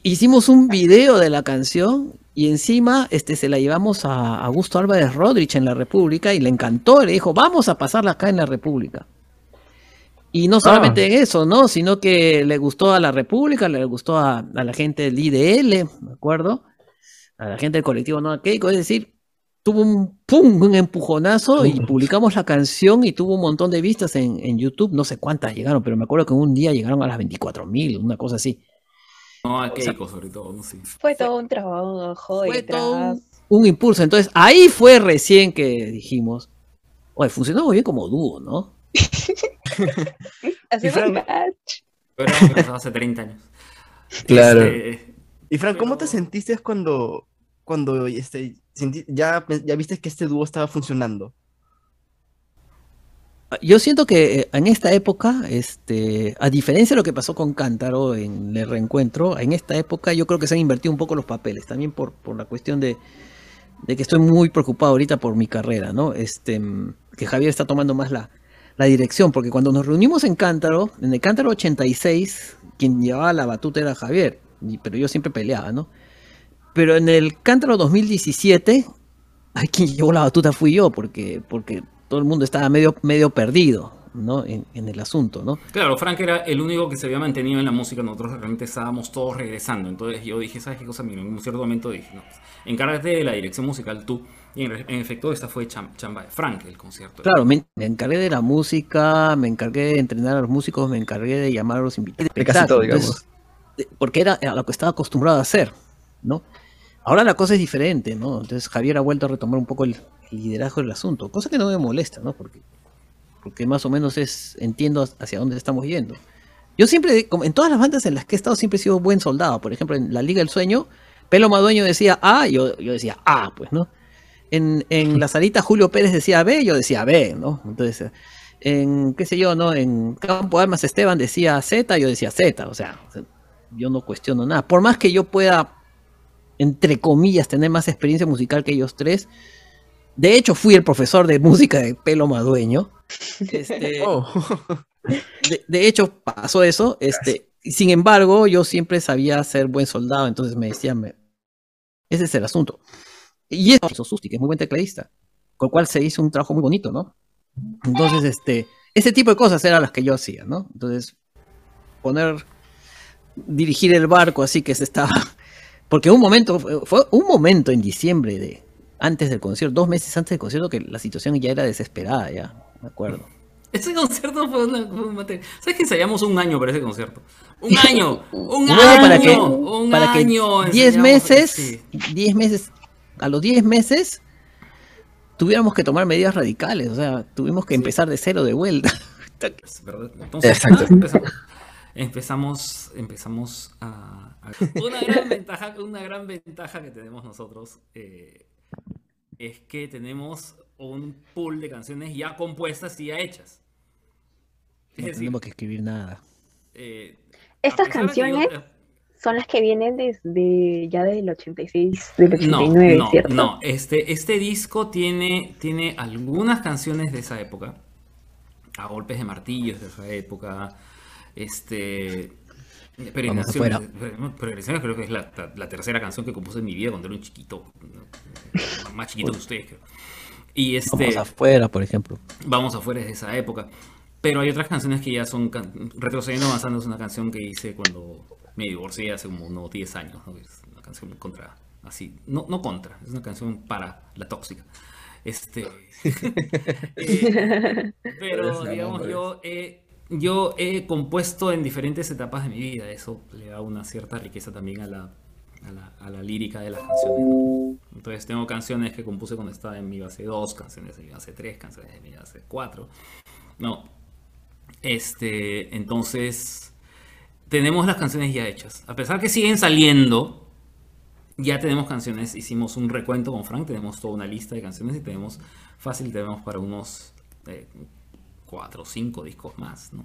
D: Hicimos un video de la canción y encima este, se la llevamos a Augusto Álvarez Rodríguez en la República y le encantó, le dijo, vamos a pasarla acá en la República. Y no solamente en eso, ¿no? Sino que le gustó a la República, le gustó a, la gente del IDL, ¿me acuerdo? A la gente del colectivo No Keiko, es decir, tuvo un pum, un empujonazo y publicamos la canción y tuvo un montón de vistas en, en, YouTube, no sé cuántas llegaron, pero me acuerdo que un día llegaron a las 24 mil, una cosa así.
C: No, a Keiko sobre todo, no
A: Fue todo un trabajo
D: fue todo un, impulso, entonces ahí fue recién que dijimos, oye, funcionamos bien como dúo, ¿no?
A: Así fue match.
C: Pero hace 30 años.
B: Claro. Este, y Fran, ¿cómo te sentiste cuando, cuando este, ya, ya viste que este dúo estaba funcionando?
D: Yo siento que eh, en esta época, este, a diferencia de lo que pasó con Cántaro en el reencuentro, en esta época yo creo que se han invertido un poco los papeles, también por, por la cuestión de, de que estoy muy preocupado ahorita por mi carrera, ¿no? Este, que Javier está tomando más la, la dirección, porque cuando nos reunimos en Cántaro, en el Cántaro 86, quien llevaba la batuta era Javier, pero yo siempre peleaba, ¿no? Pero en el Cántaro 2017, quien llevó la batuta fui yo, porque, porque todo el mundo estaba medio, medio perdido, ¿no? En, el asunto, ¿no?
C: Claro, Frank era el único que se había mantenido en la música, nosotros realmente estábamos todos regresando, entonces yo dije, ¿sabes qué cosa? en un cierto momento dije, no, encárgate de la dirección musical tú, y en, efecto esta fue chamba de Frank, el concierto.
D: Claro, me, encargué de la música, me encargué de entrenar a los músicos, me encargué de llamar a los invitados.
B: De casi todo, digamos.
D: porque era a lo que estaba acostumbrado a hacer, ¿no? Ahora la cosa es diferente, ¿no? Entonces Javier ha vuelto a retomar un poco el, liderazgo del asunto, cosa que no me molesta, ¿no? Porque, porque más o menos es, entiendo hacia dónde estamos yendo. Yo siempre, en todas las bandas en las que he estado, siempre he sido buen soldado. Por ejemplo, en la Liga del Sueño, Pelo Madueño decía A, yo, yo decía A, pues, ¿no? En, en la salita Julio Pérez decía B, yo decía B, ¿no? Entonces, en, qué sé yo, ¿no? En Campo de Armas Esteban decía Z, yo decía Z, o sea, yo no cuestiono nada. Por más que yo pueda, entre comillas, tener más experiencia musical que ellos tres, de hecho, fui el profesor de música de Pelo Madueño. Este, oh. de, hecho, pasó eso. Este, sin embargo, yo siempre sabía ser buen soldado, entonces me decían, ese es el asunto. Y eso hizo Susti, que es muy buen tecladista, con el cual se hizo un trabajo muy bonito, ¿no? Entonces, este, ese tipo de cosas eran las que yo hacía, ¿no? Entonces, poner, dirigir el barco así que se estaba, porque un momento, fue un momento en diciembre de, antes del concierto, dos meses antes del concierto, que la situación ya era desesperada, ya, me acuerdo.
C: Ese concierto fue una, ¿Sabes que ensayamos un año para ese concierto? ¡Un año! ¡Un año!
D: Para que, un para año que 10 meses, 10 meses, a los 10 meses, tuviéramos que tomar medidas radicales, o sea, tuvimos que empezar de cero de vuelta.
C: Entonces, Exacto. Empezamos, empezamos, a, Una gran ventaja, una gran ventaja que tenemos nosotros eh, es que tenemos un pool de canciones ya compuestas y ya hechas.
D: no tenemos que escribir nada.
A: Eh, Estas canciones son las que vienen desde ya desde el 86, del 89, no, ¿cierto?
C: No, este, este disco tiene, tiene algunas canciones de esa época, a golpes de martillos de esa época, este, Peregrinaciones, creo que es la, tercera canción que compuse en mi vida cuando era un chiquito. Más chiquito que ustedes, creo. Y este,
D: vamos afuera, por ejemplo.
C: Vamos afuera de esa época. Pero hay otras canciones que ya son retrocediendo avanzando. Es una canción que hice cuando me divorcié hace como unos 10 años. Es una canción contra. Así. No, no contra, es una canción para la tóxica. Este. Eh, pero digamos, yo he yo he compuesto en diferentes etapas de mi vida, eso le da una cierta riqueza también a la, a la, lírica de las canciones. Entonces tengo canciones que compuse cuando estaba en mi base 2, canciones en mi base 3, canciones en mi base 4. No. Este, entonces, tenemos las canciones ya hechas. A pesar que siguen saliendo, ya tenemos canciones, hicimos un recuento con Frank, tenemos toda una lista de canciones y tenemos, fácil, para unos eh, cuatro o cinco discos más, ¿no?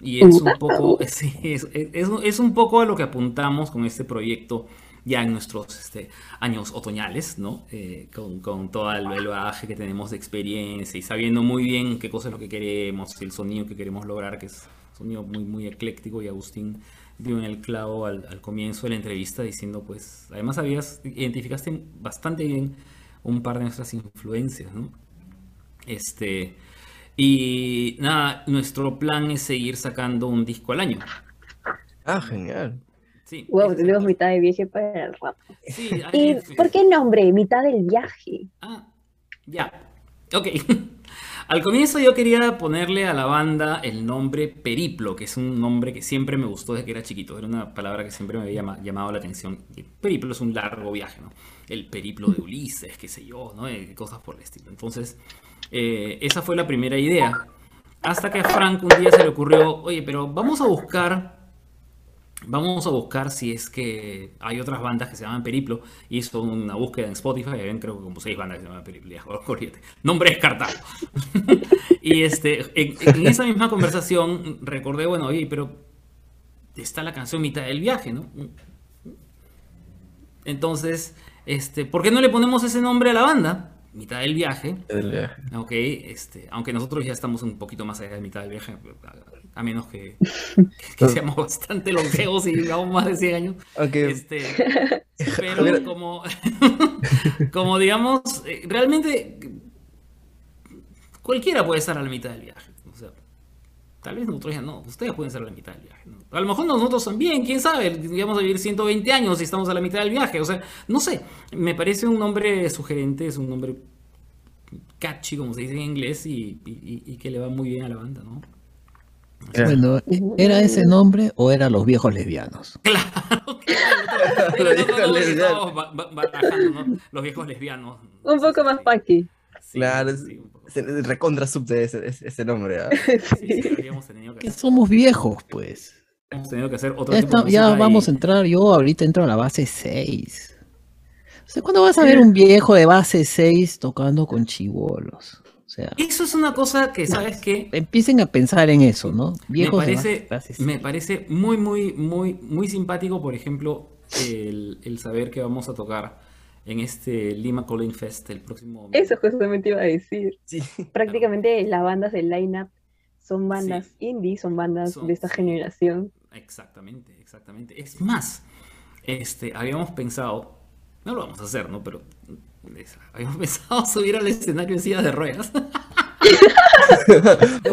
C: Y es un poco, es, un poco a lo que apuntamos con este proyecto ya en nuestros este, años otoñales, ¿no? Eh, con, con, todo el, bagaje que tenemos de experiencia y sabiendo muy bien qué cosa es lo que queremos, el sonido que queremos lograr, que es sonido muy, muy ecléctico y Agustín dio en el clavo al, al comienzo de la entrevista diciendo, pues, además habías, identificaste bastante bien un par de nuestras influencias, ¿no? Este, y nada, nuestro plan es seguir sacando un disco al año.
B: Ah, genial.
C: Sí,
A: Wow,
C: este,
A: tenemos mitad de viaje para el rap.
C: sí,
A: ¿Y por qué nombre? Mitad del viaje.
C: Ah, ya. Ok. Al comienzo yo quería ponerle a la banda el nombre Periplo, que es un nombre que siempre me gustó desde que era chiquito. Era una palabra que siempre me había llama- llamado la atención. Y Periplo es un largo viaje, ¿no? El periplo de Ulises, qué sé yo, ¿no? Eh, cosas por el estilo. Entonces, eh, esa fue la primera idea. Hasta que a Frank un día se le ocurrió, oye, pero vamos a buscar Vamos a buscar si es que hay otras bandas que se llaman Periplo. Hizo una búsqueda en Spotify. Habían creo que como seis bandas que se llaman Periplo. ya. Nombre descartado. y este, en, en esa misma conversación recordé, bueno, oye, pero está la canción Mitad del Viaje, ¿no? Entonces, este, ¿por qué no le ponemos ese nombre a la banda? Mitad del Viaje.
B: El viaje.
C: Este, aunque nosotros ya estamos un poquito más allá de mitad del viaje, a, a menos que, que seamos bastante longevos y vivamos más de 100 años. Este, pero como, como digamos, eh, realmente cualquiera puede estar a la mitad del viaje. O sea, tal vez nosotros ya no, ustedes pueden estar a la mitad del viaje. ¿no? A lo mejor nosotros también, quién sabe, vamos a vivir 120 años y estamos a la mitad del viaje. O sea, no sé, me parece un nombre sugerente, es un nombre catchy, como se dice en inglés, y, y- y que le va muy bien a la banda, ¿no?
D: Bueno, ¿era ese nombre o eran los viejos lesbianos?
C: Claro, claro.
B: Los viejos lesbianos.
A: Un poco más funky.
C: Sí,
B: Claro, es-
C: sí, un poco.
B: se- recontra sub de ese, ese- nombre. ¿ah?
C: Sí, sí, habríamos tenido que
D: somos viejos, pues.
C: Habríamos tenido que hacer otro
D: Ya,
C: tipo de
D: ya vamos
C: y-
D: a entrar, yo ahorita entro a la base 6. O sea, ¿cuándo vas a ver un viejo de base 6 tocando con chivolos? O sea,
C: Eso es una cosa que, ¿sabes qué?
D: empiecen a pensar en eso, ¿no?
C: Me
D: Viejos de
C: parece,
D: base, base
C: me
D: 6.
C: parece muy, muy, muy, muy simpático, por ejemplo, el, el saber que vamos a tocar en este Lima Calling Fest el próximo...
A: Eso justamente iba a decir.
B: Sí.
A: Prácticamente las bandas del line-up son bandas
C: Sí.
A: indie, son bandas
C: Son-
A: de esta generación.
C: Exactamente, exactamente. Es más, este, habíamos pensado, no lo vamos a hacer, ¿no? Pero es- habíamos pensado subir al escenario en silla de ruedas.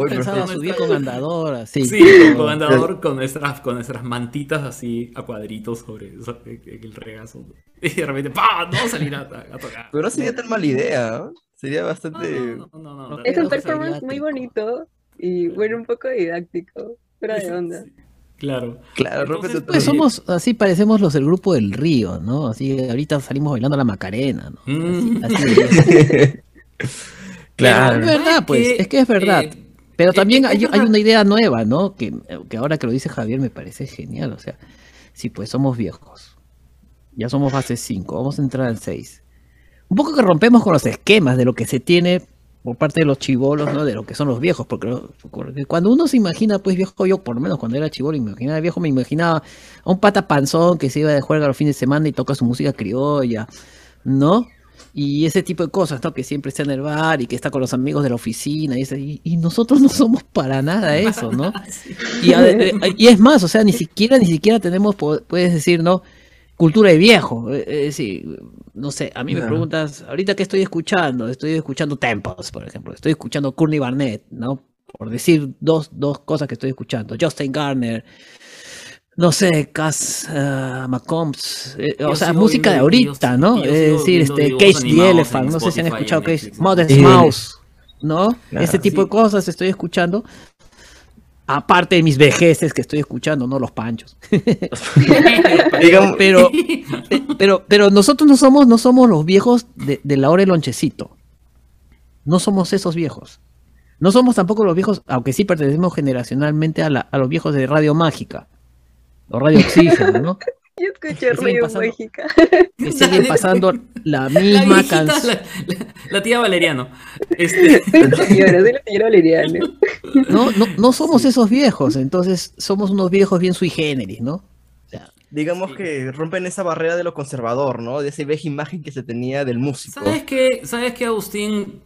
D: Pensaba subir con andador, así.
C: Sí, con andador, con nuestras, con nuestras mantitas así a cuadritos sobre, sobre el regazo. Y de repente, ¡pam! No salir a, a tocar.
B: Pero no sería tan mala idea. ¿no? Sería
C: No,
B: bastante.
C: no, no, no, no,
A: Es un performance muy bonito y bueno, un poco didáctico, fuera de onda.
C: Claro.
B: Claro, rompe
C: Entonces,
B: tu
D: Pues somos, así parecemos los del grupo del río, ¿no? Así ahorita salimos bailando la Macarena, ¿no?
C: Mm.
D: Así, así
B: Claro.
D: Es verdad, pues, es que es verdad.
C: eh,
D: Pero
C: eh,
D: también hay, una idea nueva, ¿no? Que, que ahora que lo dice Javier me parece genial. O sea, sí, pues somos viejos. Ya somos fase 5, vamos a entrar al 6. Un poco que rompemos con los esquemas de lo que se tiene por parte de los chivolos, ¿no? De lo que son los viejos. Porque, porque cuando uno se imagina, pues viejo, yo por lo menos cuando era chivolo, me imaginaba viejo, me imaginaba a un pata panzón que se iba de juerga los fines de semana y toca su música criolla, ¿no? Y ese tipo de cosas, ¿no? Que siempre está en el bar y que está con los amigos de la oficina y, ese- y, y nosotros no somos para nada eso, ¿no? Y, a- y es más, o sea, ni siquiera, ni siquiera tenemos, puedes decir, ¿no? Cultura de viejo. eh, Es decir, no sé, a mí me preguntas, ahorita qué estoy escuchando, estoy escuchando Temples, por ejemplo, estoy escuchando Courtney Barnett, ¿no? Por decir dos, dos cosas que estoy escuchando. Justin Garner, no sé, Cass uh, McCombs, eh, o sea, música de ahorita, ¿no?
C: yo
D: Es decir, este, Cage the Elephant, no sé si han escuchado
C: Netflix.
D: Modest
B: Sí.
D: Mouse, ¿no?
B: Claro,
D: Ese tipo de cosas estoy escuchando. Aparte de mis vejeces que estoy escuchando, no los panchos. Pero, pe- pero, pero nosotros no somos, no somos los viejos de, de la hora del lonchecito. No somos esos viejos. No somos tampoco los viejos, aunque sí pertenecemos generacionalmente a, la- a los viejos de Radio Mágica. O Radio Oxígeno, ¿no?
A: Yo escuché
D: pasando-
A: Mágica.
D: Que siguen pasando la misma canción.
C: la, la- la tía Valeriano. Este,
A: Soy la señora, soy la señora Valeriano.
D: No, no, no somos esos viejos, entonces somos unos viejos bien sui generis, ¿no? O sea,
B: digamos
C: Sí.
B: que rompen esa barrera de lo conservador, ¿no? De esa vieja imagen que se tenía del músico.
C: ¿Sabes qué? ¿Sabes qué, Agustín?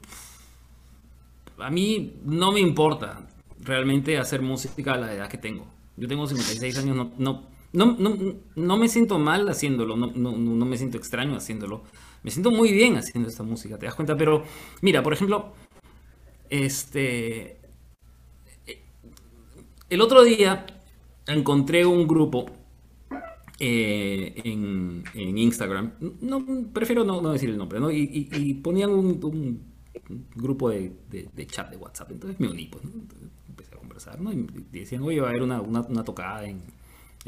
C: A mí no me importa realmente hacer música a la edad que tengo. Yo tengo 56 años, no, no, no, no, no me siento mal haciéndolo, no, no, no me siento extraño haciéndolo. Me siento muy bien haciendo esta música, ¿te das cuenta? Pero mira, por ejemplo, este... El otro día encontré un grupo eh, en, Instagram. No, prefiero no, decir el nombre, ¿no? Y, ponían un, grupo de, chat de WhatsApp. Entonces me uní, pues, empecé a conversar, ¿no? Y decían, oye, va a haber una, tocada en,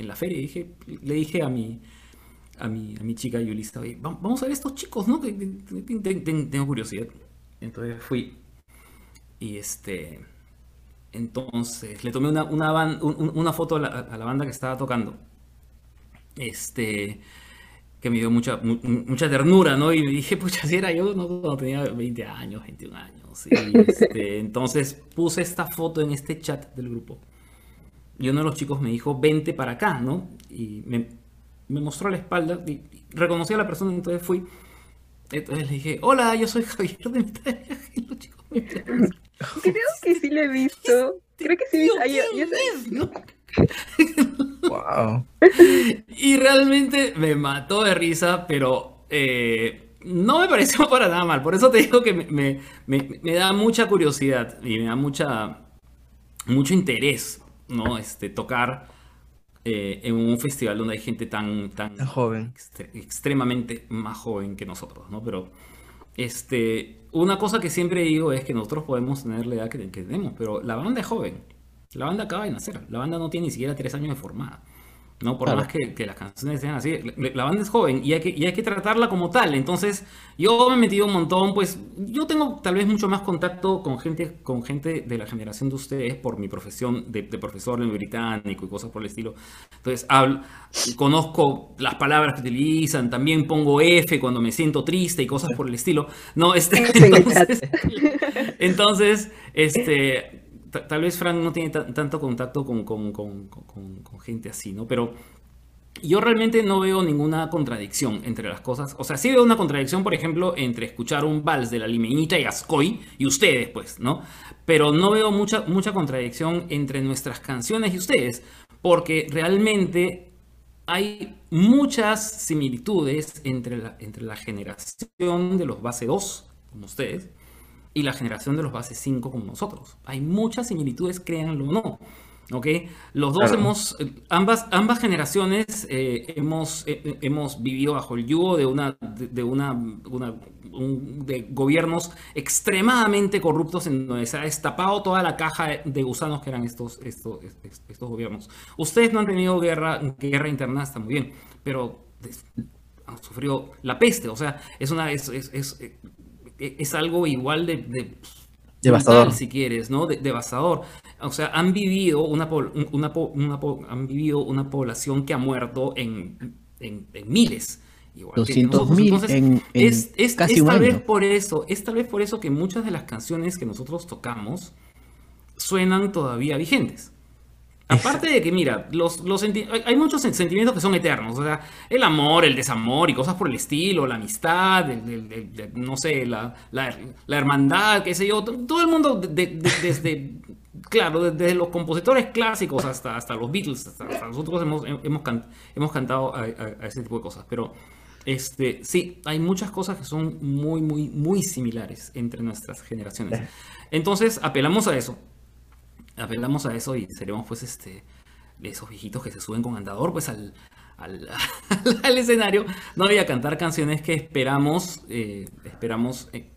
C: la feria. Y dije, le dije a mi, a mi, a mi chica Yulista, oye, vamos a ver estos chicos, ¿no? Tengo curiosidad. Entonces fui. Y este. Entonces le tomé una, una, foto a la banda que estaba tocando este, que me dio mucha, mucha ternura, ¿no? Y dije, pucha, si era yo, no, tenía 20 años, 21 años. Este, entonces puse esta foto en este chat del grupo. Y uno de los chicos me dijo, vente para acá, ¿no? Y me, mostró la espalda, y, reconocí a la persona, entonces fui. Entonces le dije, hola, yo soy Javier de Y los chicos me
A: Creo que sí lo he visto. Creo que sí. Yo,
C: wow. Y realmente me mató de risa, pero eh, no me pareció para nada mal. Por eso te digo que me, da mucha curiosidad y me da mucha, mucho interés, ¿no? Este, tocar eh, en un festival donde hay gente tan, tan,
B: joven,
C: extremadamente más joven que nosotros, ¿no? Pero este, una cosa que siempre digo es que nosotros podemos tener la edad que tenemos, pero la banda es joven. La banda acaba de nacer. La banda no tiene ni siquiera tres años de formada. ¿No? Por más que, las canciones sean así, la, banda es joven y hay, que, y hay que tratarla como tal. Entonces, yo me he metido un montón, pues yo tengo tal vez mucho más contacto con gente, con gente de la generación de ustedes por mi profesión de, profesor en británico y cosas por el estilo. Entonces, hablo, conozco las palabras que utilizan, también pongo F cuando me siento triste y cosas por el estilo. No, este, entonces, entonces, este tal vez Frank no tiene tanto contacto con, gente así, ¿no? Pero yo realmente no veo ninguna contradicción entre las cosas. O sea, sí veo una contradicción, por ejemplo, entre escuchar un vals de la Limeñita y Ascoy y ustedes, pues, ¿no? Pero no veo mucha, mucha contradicción entre nuestras canciones y ustedes, porque realmente hay muchas similitudes entre la, entre la generación de los base 2, como ustedes, y la generación de los bases 5 como nosotros. Hay muchas similitudes, créanlo o no. ¿ok? Los dos hemos, ambas, ambas generaciones eh, hemos, eh, hemos vivido bajo el yugo de una, de, una, de gobiernos extremadamente corruptos en donde se ha destapado toda la caja de gusanos que eran estos, estos, estos gobiernos. Ustedes no han tenido guerra, guerra interna, está muy bien, pero han sufrido la peste, o sea, es una, es, e, es algo igual de,
B: devastador,
C: si quieres, ¿no? devastador. O sea, han vivido una, una, han vivido una población que ha muerto en, en, miles.
D: 200 mil en,
C: es, es, casi tal vez por eso, es tal vez por eso que muchas de las canciones que nosotros tocamos suenan todavía vigentes. Aparte de que, mira, los, los hay muchos sentimientos que son eternos. O sea, el amor, el desamor y cosas por el estilo, la amistad, no sé, la, la, hermandad, qué sé yo. Todo el mundo, desde, claro, desde los compositores clásicos hasta, hasta los Beatles, hasta, nosotros hemos, hemos, hemos cantado a, ese tipo de cosas. Pero este, sí, hay muchas cosas que son muy, muy, muy similares entre nuestras generaciones. Entonces, apelamos a eso apelamos a eso y seremos pues este esos viejitos que se suben con andador pues al, al, escenario. No voy a cantar canciones que esperamos eh, esperamos eh,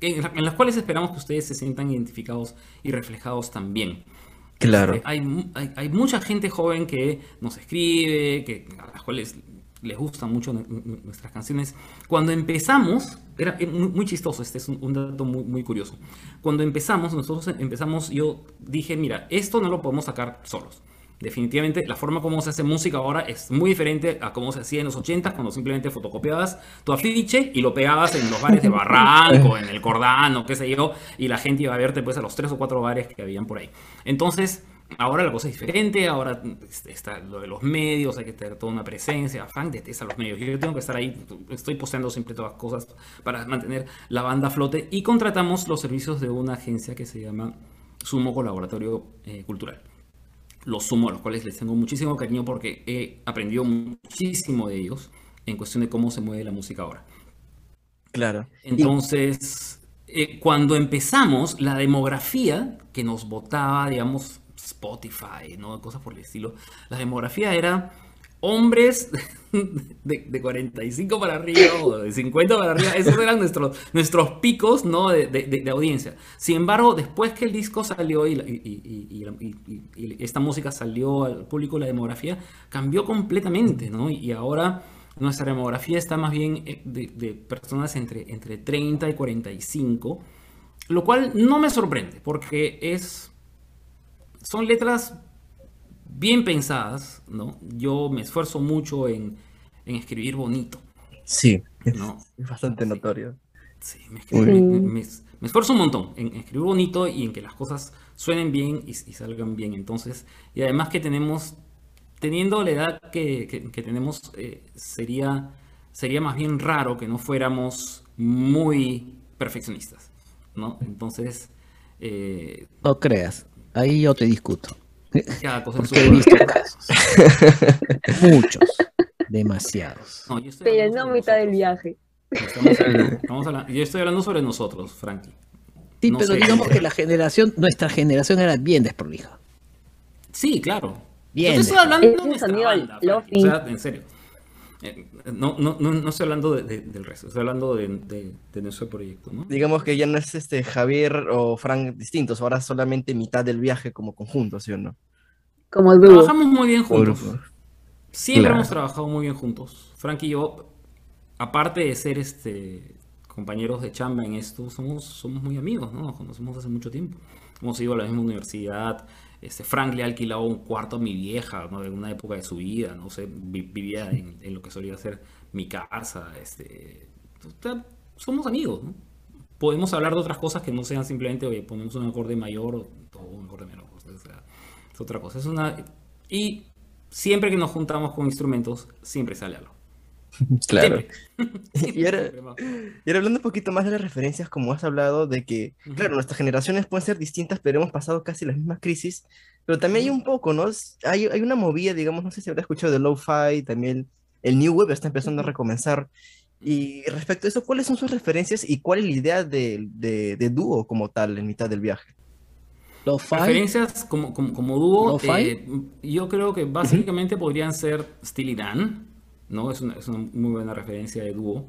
C: en, las cuales esperamos que ustedes se sientan identificados y reflejados también.
B: Claro.
C: Este, hay, hay, mucha gente joven que nos escribe que a las cuales les gustan mucho nuestras canciones. Cuando empezamos, era muy chistoso, este es un, dato muy, muy curioso. Cuando empezamos, nosotros empezamos, yo dije, mira, esto no lo podemos sacar solos. Definitivamente la forma como se hace música ahora es muy diferente a cómo se hacía en los 80 cuando simplemente fotocopiabas tu afiche y lo pegabas en los bares de Barranco, en el Cordano, qué sé yo, y la gente iba a verte pues a los tres o cuatro bares que habían por ahí. Entonces, Ahora la cosa es diferente, ahora está lo de los medios, hay que tener toda una presencia, fan detesta los medios. Yo tengo que estar ahí, estoy posteando siempre todas las cosas para mantener la banda a flote y contratamos los servicios de una agencia que se llama Sumo Colaboratorio eh, Cultural. Los Sumo, a los cuales les tengo muchísimo cariño porque he aprendido muchísimo de ellos en cuestión de cómo se mueve la música ahora.
B: Claro.
C: Entonces, eh, cuando empezamos, la demografía que nos votaba, digamos, Spotify, ¿no? Cosas por el estilo, la demografía era hombres de, 45 para arriba o de 50 para arriba, esos eran nuestros, nuestros picos ¿no? de, audiencia. Sin embargo, después que el disco salió y, esta música salió al público, la demografía cambió completamente, ¿no? Y ahora nuestra demografía está más bien eh, de, personas entre, entre 30 y 45, lo cual no me sorprende, porque es, son letras bien pensadas, ¿no? Yo me esfuerzo mucho en, escribir bonito.
B: Sí, es, bastante notorio.
C: Sí, me, esfuerzo un montón en, escribir bonito y en que las cosas suenen bien y, salgan bien. Entonces, y además que tenemos, teniendo la edad que, tenemos, eh, sería, sería más bien raro que no fuéramos muy perfeccionistas, ¿no? Entonces...
D: Eh, no creas, ahí yo te discuto.
C: Porque
D: he visto casos. Muchos. Demasiados.
A: Pero no mitad del viaje.
C: yo estoy hablando sobre nosotros, Frankie.
D: Sí, pero digamos que la generación, nuestra generación era bien desprolija.
C: Sí, claro.
D: Bien.
C: Yo estoy hablando de nuestra banda, o sea, en serio. Eh, no, no, no, estoy hablando del resto, estoy hablando de, nuestro proyecto, ¿no?
B: Digamos que ya no es este Javier o Frank distintos, ahora solamente mitad del viaje como conjunto, ¿sí o no?
A: Como el
C: dúo. Trabajamos muy bien juntos. Siempre hemos trabajado muy bien juntos. Frank y yo, aparte de ser este compañeros de chamba en esto, somos, somos muy amigos, ¿no? Nos conocemos hace mucho tiempo. Hemos ido a la misma universidad, este, Frank le ha alquilado un cuarto a mi vieja, ¿no? En una época de su vida, no sé, vivía en, lo que solía ser mi casa, este, somos amigos, ¿no? Podemos hablar de otras cosas que no sean simplemente, ponemos un acorde mayor o, un acorde menor, sea, es otra cosa. Y siempre que nos juntamos con instrumentos, siempre sale algo.
B: Claro. y, ahora, hablando un poquito más de las referencias, como has hablado de que, claro, nuestras generaciones pueden ser distintas, pero hemos pasado casi las mismas crisis, pero también hay un poco, ¿no? Hay, hay una movida, digamos, no sé si habrá escuchado de Lo-Fi, también el New Web está empezando a recomenzar. Y respecto a eso, ¿cuáles son sus referencias y cuál es la idea de, de, dúo como tal en mitad del viaje?
C: Lo-fi. Referencias como, como, dúo, eh, yo creo que básicamente podrían ser Steely Dan, ¿no? Es una, muy buena referencia de dúo.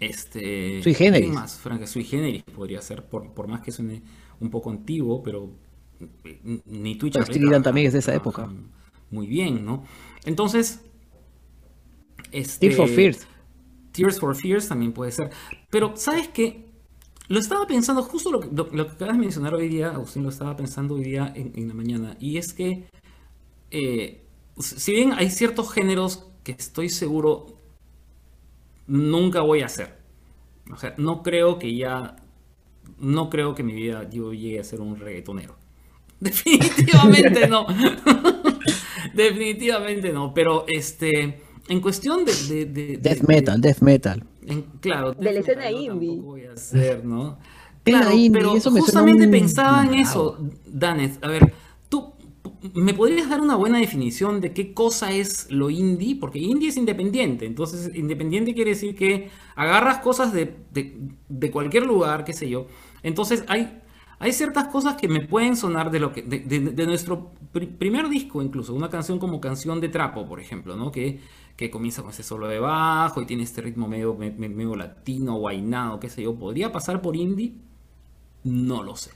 C: Este,
D: sui generis.
C: más, Frank, sui generis podría ser, por, más que suene un poco antiguo, pero ni Twitch.
D: Pero también es de esa época.
C: Muy bien, ¿no? Entonces. Este,
D: Tears for Fears.
C: Tears for Fears también puede ser. Pero, ¿sabes qué? Lo estaba pensando, justo lo que, lo, que acabas de mencionar hoy día, Agustín lo estaba pensando hoy día en, la mañana, y es que, eh, si bien hay ciertos géneros que estoy seguro nunca voy a hacer. O sea, no creo que ya, no creo que mi vida yo llegue a ser un reggaetonero. Definitivamente no. Definitivamente no. Pero este, en cuestión de,
D: death metal, death metal.
C: claro.
A: De la escena indie.
C: voy a hacer, ¿no? Claro, pero justamente pensaba en eso, Danet. A ver, ¿Me podrías dar una buena definición de qué cosa es lo indie? Porque indie es independiente. Entonces, independiente quiere decir que agarras cosas de, cualquier lugar, qué sé yo. Entonces, hay, hay ciertas cosas que me pueden sonar de, lo que, de, nuestro primer disco, incluso. Una canción como Canción de Trapo, por ejemplo, ¿no? Que, que comienza con ese solo de bajo y tiene este ritmo medio, medio latino, guainado, qué sé yo. ¿Podría pasar por indie? No lo sé.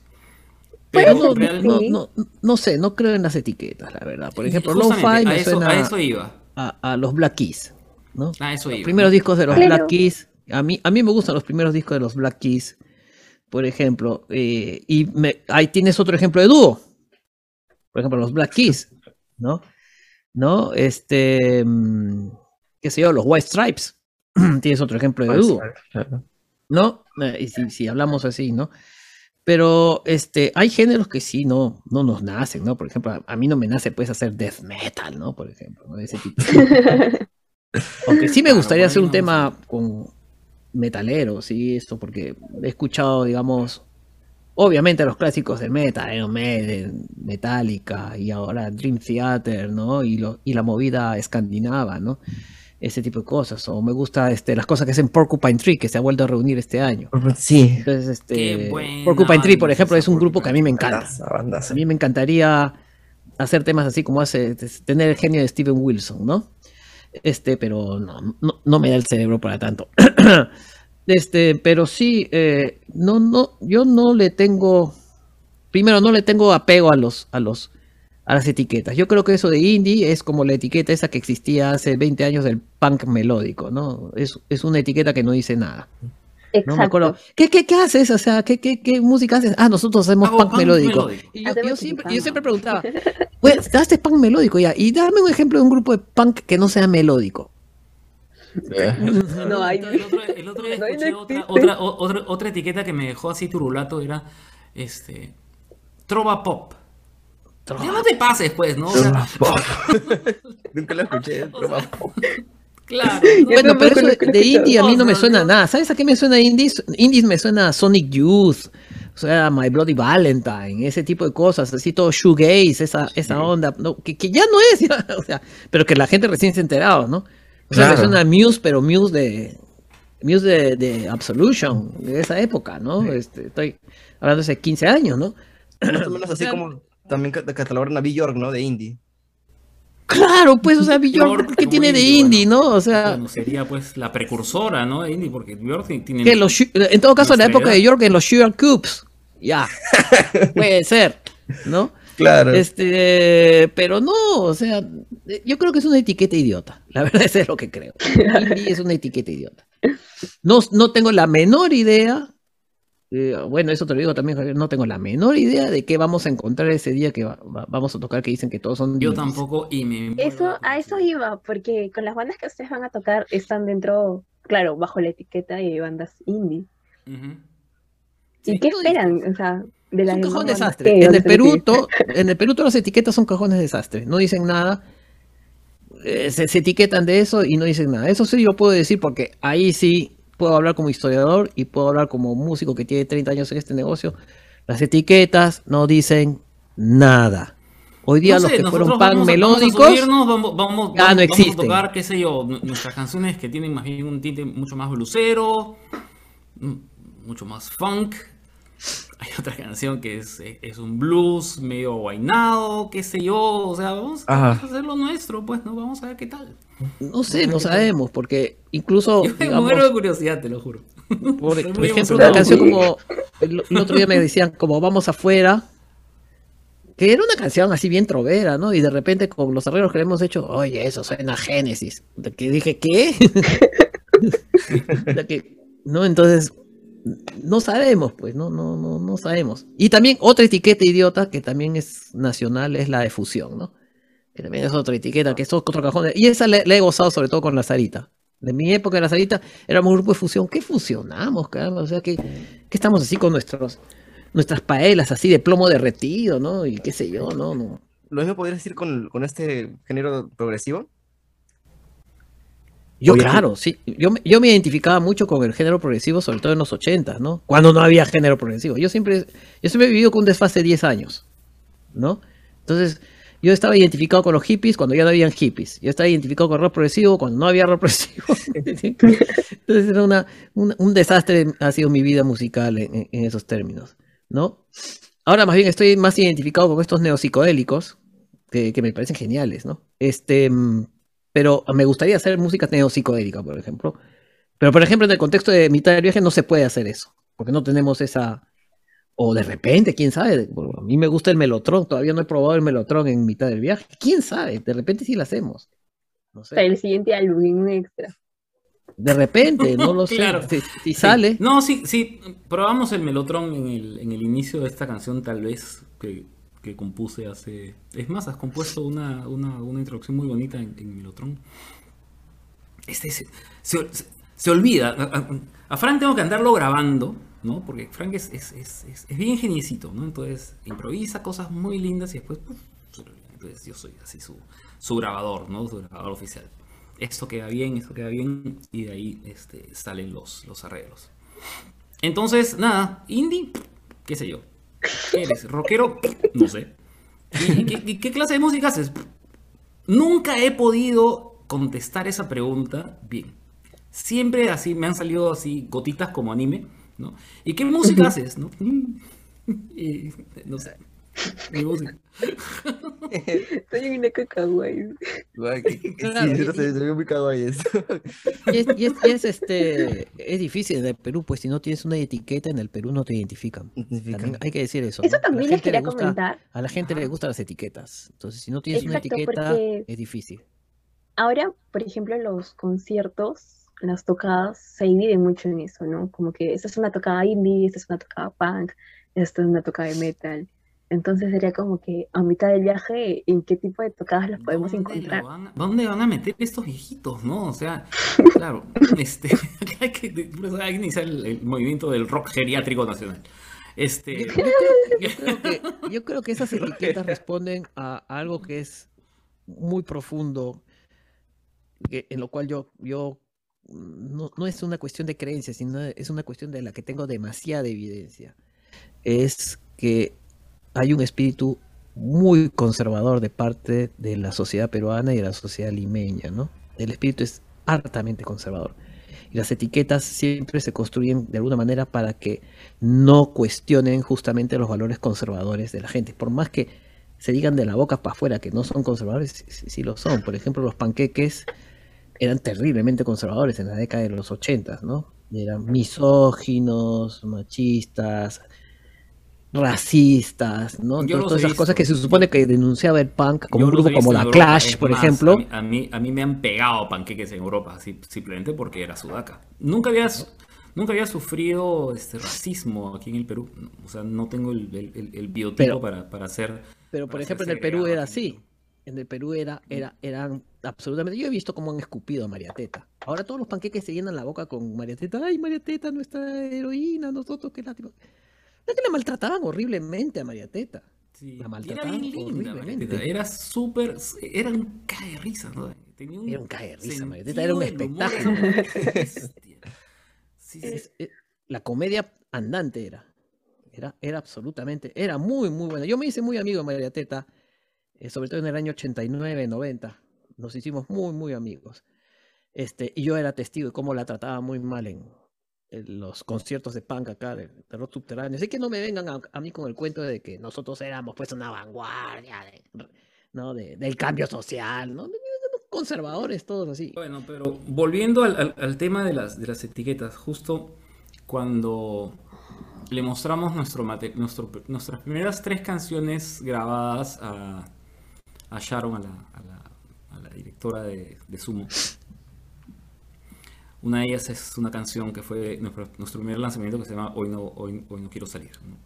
D: Pero no, no, no, sé, no creo en las etiquetas, la verdad. Por ejemplo, Lo-Fi me suena a, eso iba. A, los Black Keys, ¿no?
C: A eso
D: los primeros discos de los Black Keys, a mí, a mí me gustan los primeros discos de los Black Keys, por ejemplo. Eh, y ahí tienes otro ejemplo de dúo. Por ejemplo, los Black Keys, ¿no? ¿No? Este, mm, qué sé yo, los White Stripes. tienes otro ejemplo de dúo. ¿No? Eh, y si, si hablamos así, ¿no? Pero este, hay géneros que sí no, no nos nacen, ¿no? Por ejemplo, a, mí no me nace pues hacer death metal, ¿no? Por ejemplo, ¿no? Ese tipo. Aunque sí me gustaría hacer un tema con metalero, sí, esto, porque he escuchado, digamos, obviamente los clásicos de metal, Iron Maiden, Metallica y ahora Dream Theater, ¿no? Y, lo, y la movida escandinava, ¿no? Ese tipo de cosas. O me gusta este, las cosas que hacen Porcupine Tree, que se ha vuelto a reunir este año.
B: Sí.
D: Entonces, este, Porcupine Tree, por ejemplo, es un grupo que a mí me encanta.
B: Bandaza, bandaza.
D: A mí me encantaría hacer temas así como hace tener el genio de Steven Wilson, ¿no? Este, pero no, no, no me da el cerebro para tanto. Este, pero sí, eh, no, no, yo no le tengo, primero no le tengo apego a los, a los, a las etiquetas. Yo creo que eso de indie es como la etiqueta esa que existía hace 20 años del punk melódico, ¿no? Es, es una etiqueta que no dice nada. No me acuerdo.
A: Exacto.
D: ¿Qué, qué, qué haces? O sea, ¿qué, qué, qué música haces? Ah, nosotros hacemos
C: Hago
D: punk,
C: punk
D: melódico.
C: melódico.
D: Y yo, siempre, yo siempre preguntaba, pues, daste punk melódico ya. Y dame un ejemplo de un grupo de punk que no sea melódico.
A: No hay.
C: El otro, el otro día
A: No, no
C: escuché otra, otra, otra, otra etiqueta que me dejó así turulato, era este Trova Pop. Ya no te pases, pues, ¿no? O sea,
B: Nunca lo escuché. Trova Pop.
C: claro.
D: Bueno, pero eso de, indie a mí no me suena a nada. ¿Sabes a qué me suena indies? Indies me suena a Sonic Youth, o sea, My Bloody Valentine, ese tipo de cosas, así todo shoegaze, esa, esa onda, no, que, que ya no es, ya, o sea, pero que la gente recién se ha enterado, ¿no? O sea, me suena a Muse, pero Muse de Muse de, de Absolution, de esa época, ¿no? Este, estoy hablando de hace 15 años, ¿no?
B: Más o menos así como también cat- catalogaron a Bjork, ¿no? De indie.
D: Claro, pues, o sea, Bjork,
C: Bjork,
D: ¿qué tiene de
C: bueno,
D: indie, no? O sea,
C: Bueno, sería pues la precursora, ¿no? De indie, porque Björk tiene...
D: Que los, Shu- en todo caso, en la época
C: edad.
D: de York, en los Sugar Cubes. Ya. Puede ser. ¿No?
B: Claro.
D: Este, pero no, o sea, yo creo que es una etiqueta idiota. La verdad eso es lo que creo. Indie es una etiqueta idiota. No, no tengo la menor idea. Eh, bueno, eso te lo digo también, Javier. No tengo la menor idea de qué vamos a encontrar ese día que va- va- vamos a tocar que dicen que todos son.
C: Yo tampoco y me...
A: Eso,
C: de
A: a eso iba, porque con las bandas que ustedes van a tocar están dentro, claro, bajo la etiqueta de bandas indie. ¿Y
C: Sí.
A: qué esperan? O sea, de
D: Es
A: las
D: un cajón desastre.
A: que
D: En el Perú, to- en el Perú todas las etiquetas son cajones desastre. No dicen nada. Eh, se, se etiquetan de eso y no dicen nada. Eso sí yo puedo decir porque ahí sí puedo hablar como historiador y puedo hablar como músico que tiene 30 años en este negocio. Las etiquetas no dicen nada. Hoy día
C: No
D: los que fueron pan
C: vamos a-
D: melódicos,
C: Vamos a, subirnos, vamos, vamos,
D: ya no
C: vamos a tocar, qué sé yo, nu- nuestras canciones que tienen más bien un tinte mucho más blusero, mucho más funk. Hay otra canción que es, es un blues medio guainado, qué sé yo, o sea, vamos, a hacer lo nuestro, pues, ¿no? Vamos a ver qué tal.
D: no sé, no sabemos, porque incluso
C: Yo me muero de curiosidad, te lo juro.
D: Por, por ejemplo, una canción como el, el otro día me decían como vamos afuera, que era una canción así bien trovera, ¿no? Y de repente con los arreglos que le hemos hecho, oye, eso suena a Génesis. De que dije, ¿qué? De que- no, entonces no sabemos, pues, no, no, no, no sabemos. Y también otra etiqueta idiota que también es nacional es la de fusión, ¿no? Que también es otra etiqueta, que es otro cajón. de- Y esa le he gozado sobre todo con la Sarita. De mi época de la Sarita éramos un grupo de fusión. ¿Qué fusionamos, caramba? O sea, que, que estamos así con nuestros, nuestras paelas así de plomo derretido, ¿no? Y qué sé yo, ¿no? no.
B: Lo mismo podrías decir con, con este género progresivo.
D: Yo,
B: Oye,
D: claro, sí. Yo, me- yo me identificaba mucho con el género progresivo, sobre todo en los 80, ¿no? Cuando no había género progresivo. Yo siempre, yo siempre he vivido con un desfase de 10 años, ¿no? Entonces, yo estaba identificado con los hippies cuando ya no habían hippies. Yo estaba identificado con rock progresivo cuando no había rock progresivo. Entonces, era una, un, un desastre, ha sido mi vida musical en, en- en esos términos, ¿no? Ahora más bien estoy más identificado con estos neopsicodélicos, que, que me parecen geniales, ¿no? Este, mm, pero me gustaría hacer música neopsicodélica, por ejemplo. Pero, por ejemplo, en el contexto de mitad del viaje no se puede hacer eso, porque no tenemos esa... O de repente, quién sabe. Bueno, a mí me gusta el melotron, todavía no he probado el melotron en mitad del viaje. ¿Quién sabe? De repente sí lo hacemos. No sé.
A: el siguiente álbum, un extra.
D: De repente, no lo
C: Claro.
D: sé. Si, si
C: Sí.
D: sale.
C: No, sí, sí. Probamos el Melotron en el, en el inicio de esta canción, tal vez, que, que compuse hace. Es más, has compuesto una, una, una introducción muy bonita en, en Melotron. Este se, se- olvida. A, Frank tengo que andarlo grabando, ¿no? Porque Frank es, es, es, es- bien geniecito, ¿no? Entonces improvisa cosas muy lindas y después. olvida. Entonces yo soy así su, su grabador, ¿no? Su grabador oficial. Esto queda bien, esto queda bien, y de ahí este, salen los, los arreglos. Entonces, nada, indie, qué sé yo. ¿Qué eres? ¿Rockero? No sé. ¿Y qué, qué clase de música haces? Nunca he podido contestar esa pregunta bien. Siempre así me han salido así gotitas como anime, ¿no? ¿Y qué música haces? ¿no? No sé. Mi música.
A: Soy una cacahuay.
D: Claro,
B: Sí, no sé, se ve muy kawaii eso.
D: Y es, y es- y es, este, es difícil en el Perú, pues si no tienes una etiqueta en el Perú no te identifican. También hay que decir eso.
A: Eso
D: ¿no? A la
A: también les
D: gente le
A: quería
D: gusta-
A: comentar.
D: A la gente le
C: Ajá.
D: gustan las etiquetas. Entonces, si no tienes una
A: Exacto,
D: etiqueta,
A: porque-
D: es difícil.
A: Ahora, por ejemplo, los conciertos, las tocadas se dividen mucho en eso, ¿no? Como que esta es una tocada indie, esta es una tocada punk, esta es una tocada de metal. Entonces sería como que a mitad del viaje, ¿en qué tipo de tocadas las podemos
C: ¿Dónde lo
A: encontrar?
C: van a- ¿Dónde van a meter estos viejitos, no? O sea, claro, este, hay que, por eso hay que iniciar el, el movimiento del rock geriátrico nacional. Este,
D: Yo, yo creo, yo creo que, yo creo que esas etiquetas responden a algo que es muy profundo, que- en lo cual yo, yo no, no es una cuestión de creencia, sino es una cuestión de la que tengo demasiada evidencia. Es que hay un espíritu muy conservador de parte de la sociedad peruana y de la sociedad limeña, ¿no? El espíritu es hartamente conservador. Y las etiquetas siempre se construyen de alguna manera para que no cuestionen justamente los valores conservadores de la gente. Por más que se digan de la boca para afuera que no son conservadores, sí, lo son. Por ejemplo, los panqueques eran terriblemente conservadores en la década de los 80, ¿no? Eran misóginos, machistas, racistas, ¿no?
C: Yo
D: todas esas cosas
C: visto.
D: que se supone que denunciaba el punk como
C: yo
D: un grupo como la
C: Europa,
D: Clash, por
C: más,
D: ejemplo.
C: A mí, a mí, a mí me han pegado panqueques en Europa, así, simplemente porque era sudaca. Nunca había, nunca había sufrido este racismo aquí en el Perú. O sea, no tengo el, el- el- el biotipo
D: Pero-
C: para, para hacer.
D: Pero por ejemplo en el Perú era así. En el Perú era, era, eran absolutamente. Yo he visto cómo han escupido a María Teta. Ahora todos los panqueques se llenan la boca con María Teta. Ay, María Teta, nuestra heroína, nosotros, qué lástima. Es que le maltrataban horriblemente a María Teta.
C: Sí,
D: La
C: era
D: maltrataban
C: bien linda,
D: horriblemente.
C: Era súper. Era un cae de risa, ¿no? Tenía un
D: Era un cae de risa, María Teta, era un
C: era
D: espectáculo.
C: Sí, sí,
D: Es- es- la comedia andante era. Era, era absolutamente, era muy, muy buena. Yo me hice muy amigo de María Teta, eh, sobre todo en el año 89, 90. Nos hicimos muy, muy amigos. Este, y yo era testigo de cómo la trataba muy mal en los conciertos de punk acá, de, de rock subterráneo. Así que no me vengan a, mí con el cuento de que nosotros éramos pues una vanguardia ¿no? de- del cambio social, ¿no? Conservadores todos así.
C: Bueno, pero volviendo al, al- tema de las, de las etiquetas, justo cuando le mostramos nuestro, mate- nuestro- nuestras primeras tres canciones grabadas a, a Sharon, a la, a la- a la directora de, de Sumo. Una de ellas es una canción que fue nuestro, nuestro primer lanzamiento que se llama Hoy no, hoy, hoy no quiero salir. ¿no?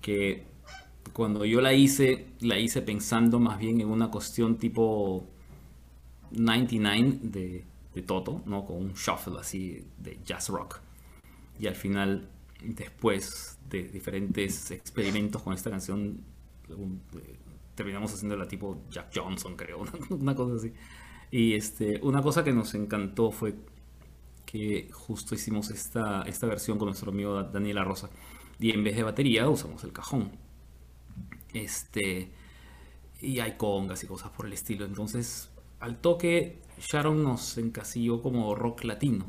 C: Que cuando yo la hice, la hice pensando más bien en una cuestión tipo 99 de, de Toto, ¿no? Con un shuffle así de jazz rock. Y al final, después de diferentes experimentos con esta canción, eh, terminamos haciéndola tipo Jack Johnson, creo, una cosa así. Y este, una cosa que nos encantó fue que justo hicimos esta, esta versión con nuestro amigo Da- Daniela Rosa. Y en vez de batería usamos el cajón. Este, y hay congas y cosas por el estilo. Entonces, al toque, Sharon nos encasilló como rock latino.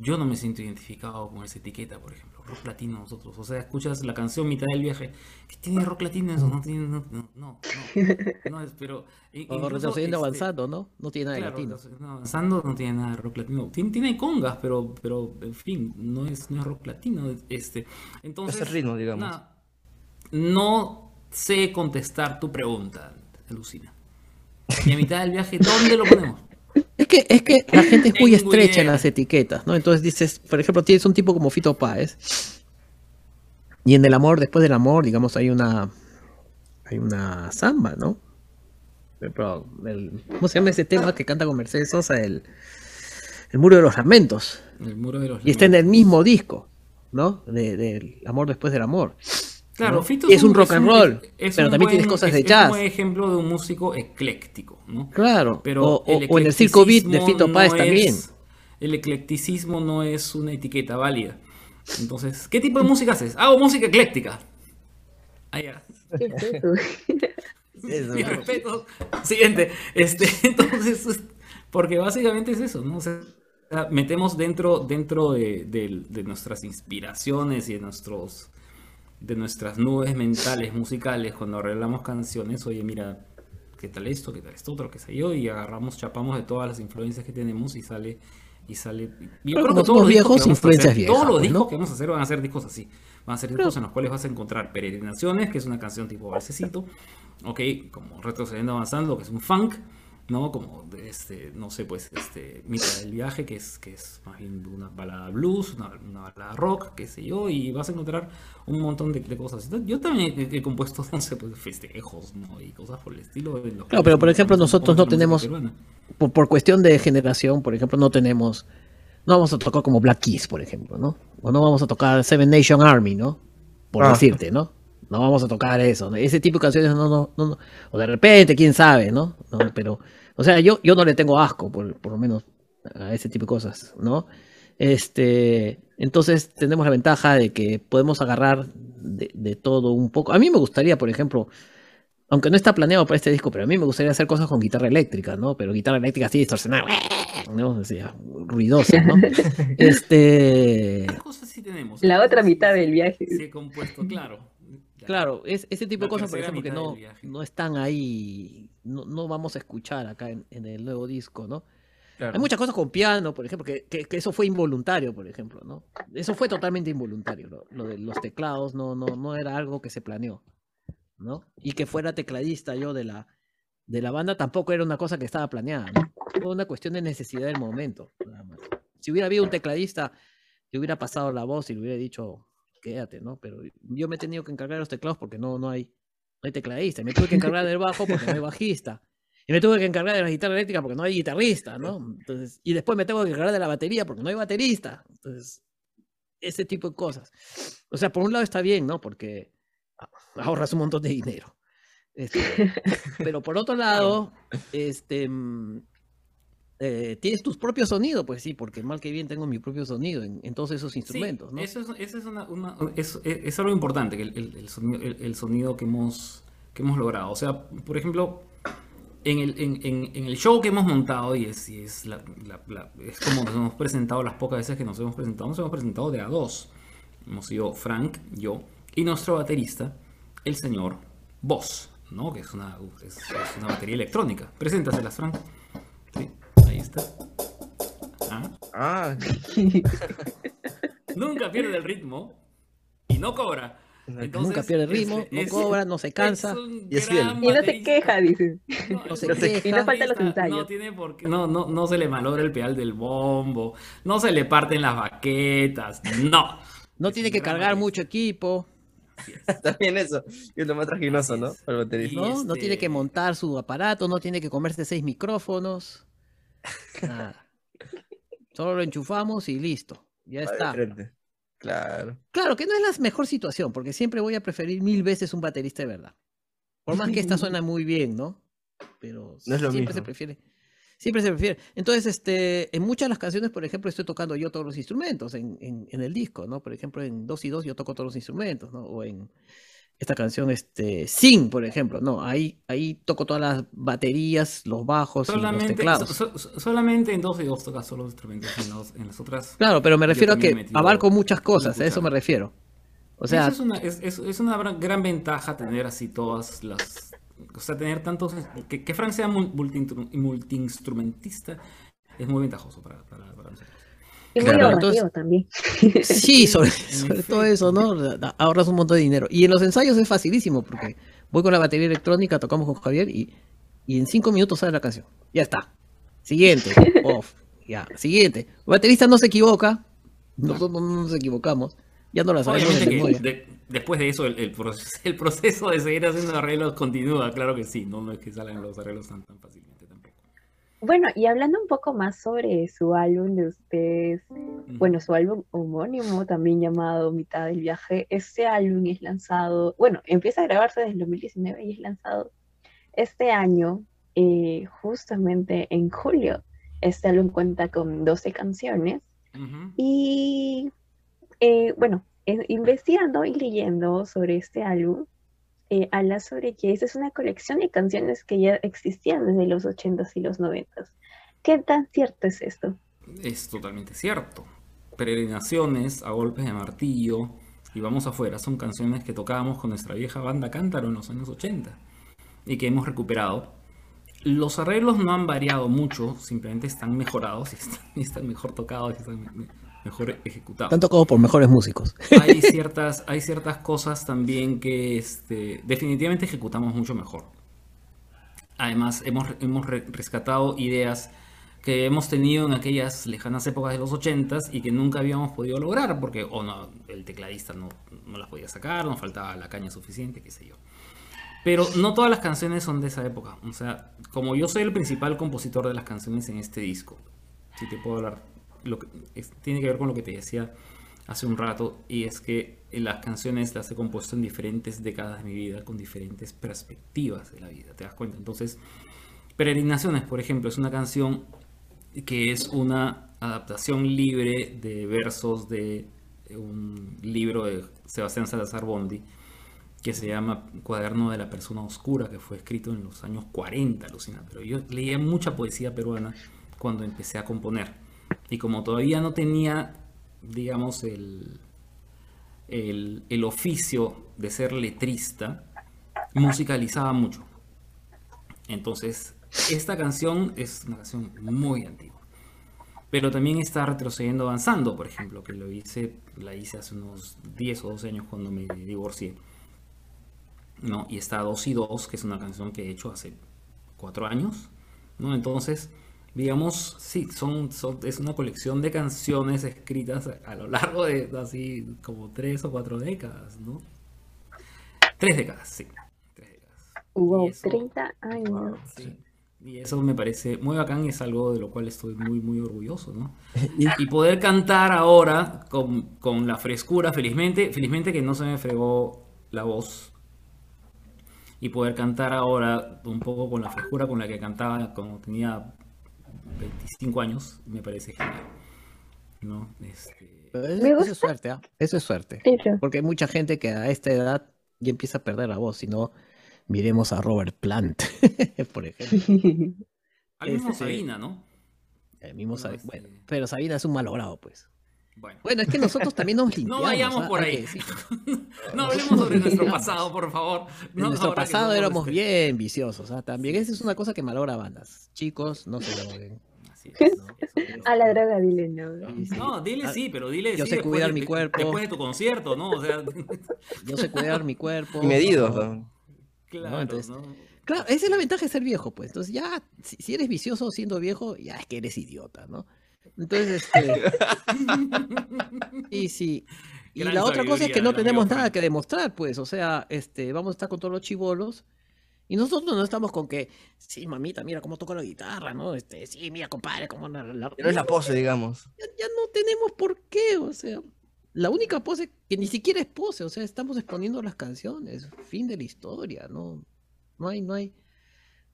C: Yo no me siento identificado con esa etiqueta, por ejemplo. Rock latino nosotros. O sea, escuchas la canción mitad del viaje. ¿Qué tiene rock latino eso? No tiene. No, no, no. es, pero.
D: O
C: incluso,
D: retrocediendo
C: este,
D: avanzando, ¿no? No tiene nada de
C: Claro,
D: latino.
C: no, avanzando no tiene nada de rock latino. Tiene, tiene congas, pero, pero en fin, no es, no es rock latino. Este. Entonces,
B: el ritmo, digamos.
C: no sé contestar tu pregunta, Lucina. Y a mitad del viaje, ¿dónde lo ponemos?
D: Es que, es que la gente es muy estrecha en las etiquetas, ¿no? Entonces dices, por ejemplo, tienes un tipo como Fito Páez. Y en el amor, después del amor, digamos, hay una. Hay una samba, ¿no? Pero el- ¿Cómo se llama ese tema que canta con Mercedes Sosa? El, el muro de los lamentos.
C: El muro de los
D: Y está en el mismo disco, ¿no? De- Del amor después del amor.
C: Claro,
D: ¿no?
C: Fito
D: Y es un rock and roll,
C: es
D: pero
C: un
D: también tienes cosas
C: es-
D: de
C: es
D: jazz.
C: un buen ejemplo de un músico ecléctico, ¿no?
D: Claro.
C: Pero
D: o, o-
C: el
D: o en el circo beat de Fito
C: no
D: Páez
C: es-
D: también.
C: El eclecticismo no es una etiqueta válida. Entonces, ¿qué tipo de música haces? Hago música ecléctica. Ya.
A: ¿Qué es eso?
B: Eso,
C: Mi respeto. Siguiente. Este, entonces, es- porque básicamente es eso, ¿no? O sea, metemos dentro, dentro de, de- de nuestras inspiraciones y de nuestros de nuestras nubes mentales musicales cuando arreglamos canciones, oye, mira, qué tal esto, qué tal esto otro, qué sé yo, y agarramos, chapamos de todas las influencias que tenemos y sale y sale. yo creo que todos los discos
D: viejos,
C: que vamos a
D: influencias
C: hacer-
D: viejas,
C: Todos los
D: pues,
C: discos
D: ¿no?
C: que vamos a hacer van a ser discos así. Van a ser discos en los cuales vas a encontrar Peregrinaciones, que es una canción tipo balsecito, ok, como retrocediendo avanzando, que es un funk, ¿no? Como de este, no sé, pues, este, mitad del viaje, que es, que es más bien una balada blues, una, una balada rock, qué sé yo, y vas a encontrar un montón de, de cosas. Yo también he, he compuesto, no sé, pues, festejos, ¿no? Y cosas por el estilo. en los
D: Claro, pero por ejemplo, nosotros no tenemos- por, por cuestión de generación, por ejemplo, no tenemos, no vamos a tocar como Black Keys, por ejemplo, ¿no? O no vamos a tocar Seven Nation Army, ¿no? Por
B: Ah.
D: decirte, ¿no? No vamos a tocar eso, ¿no? ese tipo de canciones no, no, no, no. o de repente, quién sabe, ¿no? No, Pero, o sea, yo, yo no le tengo asco, por, por lo menos, a ese tipo de cosas, ¿no? Este, entonces tenemos la ventaja de que podemos agarrar de, de todo un poco. A mí me gustaría, por ejemplo, aunque no está planeado para este disco, pero a mí me gustaría hacer cosas con guitarra eléctrica, ¿no? Pero guitarra eléctrica así distorsionada, ¿no? O sea, ruidosa, ¿no? Este,
C: ¿Qué cosas sí tenemos?
A: La otra
C: Sí,
A: mitad del viaje.
C: Sí, he compuesto, claro.
D: Claro, es, ese tipo de cosas, por ejemplo, que no, no están ahí, no, no vamos a escuchar acá en, en el nuevo disco, ¿no?
B: Claro.
D: Hay muchas cosas con piano, por ejemplo, que, que- que eso fue involuntario, por ejemplo, ¿no? Eso fue totalmente involuntario. Lo, lo de los teclados no, no, no era algo que se planeó, ¿no? Y que fuera tecladista yo de la, de la banda tampoco era una cosa que estaba planeada, ¿no? Fue una cuestión de necesidad del momento, nada más. Si hubiera habido un tecladista, le hubiera pasado la voz y le hubiera dicho, quédate, ¿no? Pero yo me he tenido que encargar de los teclados porque no, no hay, no hay tecladista. Y me tuve que encargar del bajo porque no hay bajista. Y me tuve que encargar de la guitarra eléctrica porque no hay guitarrista, ¿no? Entonces, y después me tengo que encargar de la batería porque no hay baterista. Entonces, ese tipo de cosas. O sea, por un lado está bien, ¿no? Porque ahorras un montón de dinero. Este, pero por otro lado, este, mm, eh, tienes tus propios sonidos, pues sí, porque mal que bien tengo mi propio sonido en, en todos esos
C: Sí,
D: instrumentos, ¿no?
C: Eso es, eso es, una, una- es, es- es algo importante, el, el- el sonido, el- sonido que, hemos, que hemos logrado. O sea, por ejemplo, en el, en, en- el show que hemos montado, y es, y es, la- la- la- es como nos hemos presentado las pocas veces que nos hemos presentado, nos hemos presentado de a dos. Hemos sido Frank, yo, y nuestro baterista, el señor Voss, ¿no? Que es una, es, es una batería electrónica. Preséntaselas, Frank. Sí, Ah.
B: Ah,
C: nunca pierde el ritmo y no cobra. Entonces,
D: Nunca pierde ritmo,
C: este,
D: no
C: es-
D: cobra, no se cansa.
B: Y es
C: gran
B: fiel.
A: Y no se queja, dice.
C: No,
D: se queja.
A: Y no faltan los ensayos.
C: No tiene por qué, no, no, no se le malogra el pedal del bombo, no se le parten las baquetas, no.
D: No
C: Es
D: tiene que cargar
C: baterista.
D: mucho equipo,
C: es.
B: también eso. Es lo más traginoso, ¿no? Para el baterista.
D: ¿no? No tiene que
C: este-
D: montar su aparato, no tiene que comerse seis micrófonos. Nada. Solo lo enchufamos y listo. Ya está.
B: frente. Claro.
D: Claro que no es la mejor situación, porque siempre voy a preferir mil veces un baterista de verdad. Por más que esta suena muy bien, ¿no? Pero
B: No es lo
D: siempre se prefiere. Siempre se prefiere. Entonces, este, en muchas de las canciones, por ejemplo, estoy tocando yo todos los instrumentos en, en- en el disco, ¿no? Por ejemplo, en 2 y 2 yo toco todos los instrumentos, ¿no? O en esta canción, este, Sing, por ejemplo, ¿no? Ahí, ahí toco todas las baterías, los bajos y los
C: Solamente,
D: teclados.
C: so- so- solamente en dos y dos tocas solo los instrumentos, en, los- en las otras
D: Claro, pero me refiero a que abarco muchas cosas, a eso me refiero. O sea,
C: es una, es, es- es una gran- ventaja tener así todas las. O sea, tener tantos. Que, que Frank sea mul- multiinstru- multiinstrumentista es muy ventajoso para, para, para nosotros.
A: Y muy
B: Claro,
A: ahorrativo
D: entonces-
A: también.
D: Sí, sobre, sobre todo eso, ¿no? Ahorras un montón de dinero. Y en los ensayos es facilísimo, porque voy con la batería electrónica, tocamos con Javier y, y en cinco minutos sale la canción. Ya está. Siguiente. Off. Ya. Siguiente. El baterista no se equivoca. Nosotros no nos equivocamos. Ya no la sabemos de
C: de- después de eso el, el proceso, el proceso de seguir haciendo arreglos continúa, claro que sí, no, no es que salgan los arreglos tan, tan fácilmente.
A: Bueno, y hablando un poco más sobre su álbum de ustedes, bueno, su álbum homónimo, también llamado Mitad del Viaje, este álbum es lanzado, bueno, empieza a grabarse desde el 2019 y es lanzado este año, eh, justamente en julio. Este álbum cuenta con 12 canciones y eh, bueno, eh, investigando y leyendo sobre este álbum, eh, habla sobre que esta es una colección de canciones que ya existían desde los 80s y los 90s. ¿Qué tan cierto es esto?
C: Es totalmente cierto. Peregrinaciones a golpes de martillo y vamos afuera son canciones que tocábamos con nuestra vieja banda Cántaro en los años 80 y que hemos recuperado. Los arreglos no han variado mucho, simplemente están mejorados y están, mejor tocados y están mejor ejecutados.
D: Están tocados por mejores músicos.
C: hay ciertas, hay ciertas cosas también que este, definitivamente ejecutamos mucho mejor. Además, hemos, hemos re- rescatado ideas que hemos tenido en aquellas lejanas épocas de los 80s y que nunca habíamos podido lograr porque o no, el tecladista no, no las podía sacar, nos faltaba la caña suficiente, qué sé yo. Pero no todas las canciones son de esa época. O sea, como yo soy el principal compositor de las canciones en este disco, si te puedo hablar, tiene que ver con lo que te decía hace un rato, y es que las canciones las he compuesto en diferentes décadas de mi vida, con diferentes perspectivas de la vida, ¿te das cuenta? Entonces, Peregrinaciones, por ejemplo, es una canción que es una adaptación libre de versos de un libro de Sebastián Salazar Bondi, que se llama Cuaderno de la Persona Oscura, que fue escrito en los años 40, alucina. Pero yo leía mucha poesía peruana cuando empecé a componer. Y como todavía no tenía, digamos, el, el, el oficio de ser letrista, musicalizaba mucho. Entonces, esta canción es una canción muy antigua. Pero también está retrocediendo avanzando, por ejemplo, que lo hice, la hice hace unos 10 o 12 años cuando me divorcié. ¿no? Y está 2 y 2, que es una canción que he hecho hace 4 años. ¿no? Entonces, digamos, sí, son, son- es una colección de canciones escritas a, a lo largo de así como 3 o 4 décadas, ¿no? 3 décadas, sí. Tres décadas.
A: Wow,
C: Y eso-
A: 30 años.
C: Sí. Y eso me parece muy bacán y es algo de lo cual estoy muy, muy orgulloso, ¿no? Y poder cantar ahora con, con la frescura, felizmente, felizmente que no se me fregó la voz. Y poder cantar ahora un poco con la frescura con la que cantaba cuando tenía 25 años, me parece genial. ¿No? Este,
D: Pero eso, es suerte, ¿ah? Eso es suerte. Porque hay mucha gente que a esta edad ya empieza a perder la voz. Si no, miremos a Robert Plant, por ejemplo.
C: al mismo
D: Este-
C: Sabina, ¿no?
D: El mismo
C: No,
D: Sabi-
C: este-
D: Bueno, pero Sabina es un malogrado, pues.
C: Bueno.
D: Bueno, es que nosotros también nos
C: No
D: limpiamos.
C: vayamos
D: ¿ah?
C: por ahí. No hablemos sobre nuestro pasado, por favor.
D: En
C: No,
D: nuestro pasado éramos bien viciosos. ¿ah? También esa es una cosa que malogra bandas. Chicos, no se droguen.
C: Así es, ¿no?
A: A la droga, dile no.
C: No, dile sí, pero dile
D: yo
C: sí
D: sé
C: después
D: cuidar
C: de-
D: mi cuerpo.
C: Después de tu concierto, ¿no? O sea,
D: Yo sé cuidar mi cuerpo.
B: Y.
D: ¿no?
C: claro,
D: entonces-
C: ¿no?
D: Claro, esa es la ventaja de ser viejo, pues. Entonces ya, si, si eres vicioso siendo viejo, ya es que eres idiota, ¿no? Entonces, este... y sí. Y
C: Gran
D: la otra cosa es que no tenemos nada que demostrar, pues. O sea, este, vamos a estar con todos los chivolos. Y nosotros no estamos con que, sí, mamita, mira cómo toco la guitarra, ¿no? Este, sí, mira, compadre, cómo la, la-
B: no es la pose, digamos.
D: ya, ya no tenemos por qué, o sea, la única pose que ni siquiera es pose, o sea, estamos exponiendo las canciones, fin de la historia, no, no hay, no hay,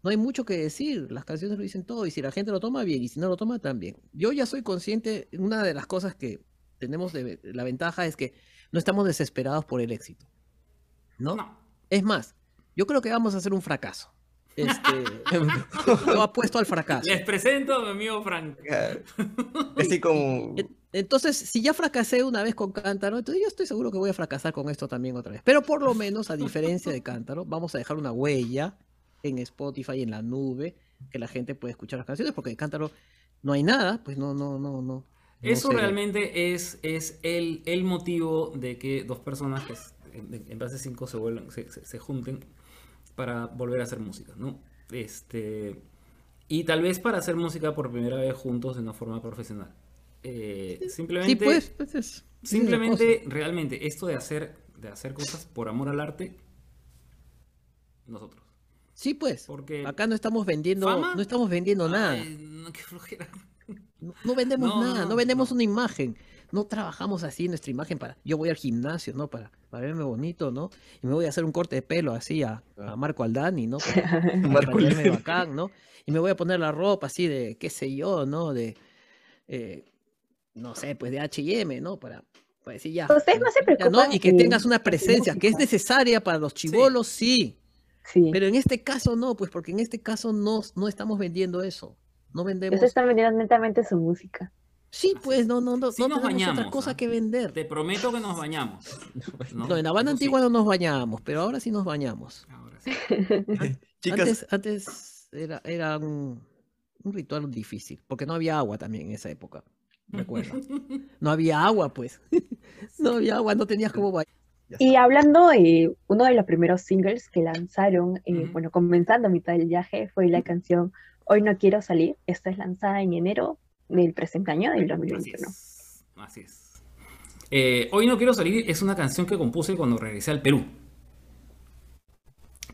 D: no hay mucho que decir, las canciones lo dicen todo, y si la gente lo toma bien, y si no lo toma también. Yo ya soy consciente, una de las cosas que tenemos de la ventaja es que no estamos desesperados por el éxito, ¿no?
C: No.
D: Es más, yo creo que vamos a hacer un fracaso. Este, yo apuesto al fracaso.
C: Les presento a mi amigo Frank.
B: Así como.
D: En- Entonces, si ya fracasé una vez con Cántaro, entonces yo estoy seguro que voy a fracasar con esto también otra vez. Pero por lo menos, a diferencia de Cántaro, vamos a dejar una huella en Spotify, en la nube, que la gente puede escuchar las canciones, porque de Cántaro no hay nada, pues no, no, no, no.
C: Eso realmente es, es el, el motivo de que dos personas que es- en, en base 5 se, vuelvan- se, se- se junten para volver a hacer música, ¿no? Este, y tal vez para hacer música por primera vez juntos de una forma profesional. Eh, simplemente,
D: Sí, pues, pues es-
C: simplemente, realmente, esto de hacer, de hacer cosas por amor al arte, nosotros.
D: Sí, pues.
C: Porque
D: Acá no estamos vendiendo,
C: ¿Fama?
D: no estamos vendiendo nada.
C: Ay, no, qué flojera.
D: No, no vendemos
C: No,
D: nada, no,
C: no,
D: vendemos una imagen. No trabajamos así nuestra imagen para. Yo voy al gimnasio, ¿no? Para, para verme bonito, ¿no? Y me voy a hacer un corte de pelo así a, a Marco Aldani, ¿no? Para, para
B: Marco
D: verme bacán, ¿no? Y me voy a poner la ropa así de, qué sé yo, ¿no? De. eh, no sé, pues de HM, ¿no? Para, Pues sí, ya.
A: Ustedes no se
D: Ya, ¿no?
A: preocupan.
D: Y que tengas una presencia que es necesaria para los chivolos, sí.
A: Sí.
D: Pero en este caso no, pues porque en este caso no, no estamos vendiendo eso. No vendemos.
A: Ellos están vendiendo netamente su música.
D: Sí,
C: Así
D: pues
C: es.
D: no, no, no,
C: Sí
D: no
C: nos
D: tenemos otra
C: bañamos,
D: cosa
C: ¿ah?
D: que vender.
C: Te prometo que nos bañamos. ¿no?
D: No, en la banda
C: Eso sí.
D: antigua no nos bañábamos, pero ahora sí nos bañamos.
C: Ahora sí.
B: Chicas,
D: Antes, antes era, era un, un ritual difícil, porque no había agua también en esa época. Recuerda. No había agua, pues. No había agua, no tenías cómo bañar.
A: Y hablando de uno de los primeros singles que lanzaron, eh, bueno, comenzando a mitad del viaje, fue la canción Hoy no quiero salir. Esta es lanzada en enero del presente año, del
C: Así
A: 2021.
C: es. Así es. Eh, Hoy no quiero salir es una canción que compuse cuando regresé al Perú.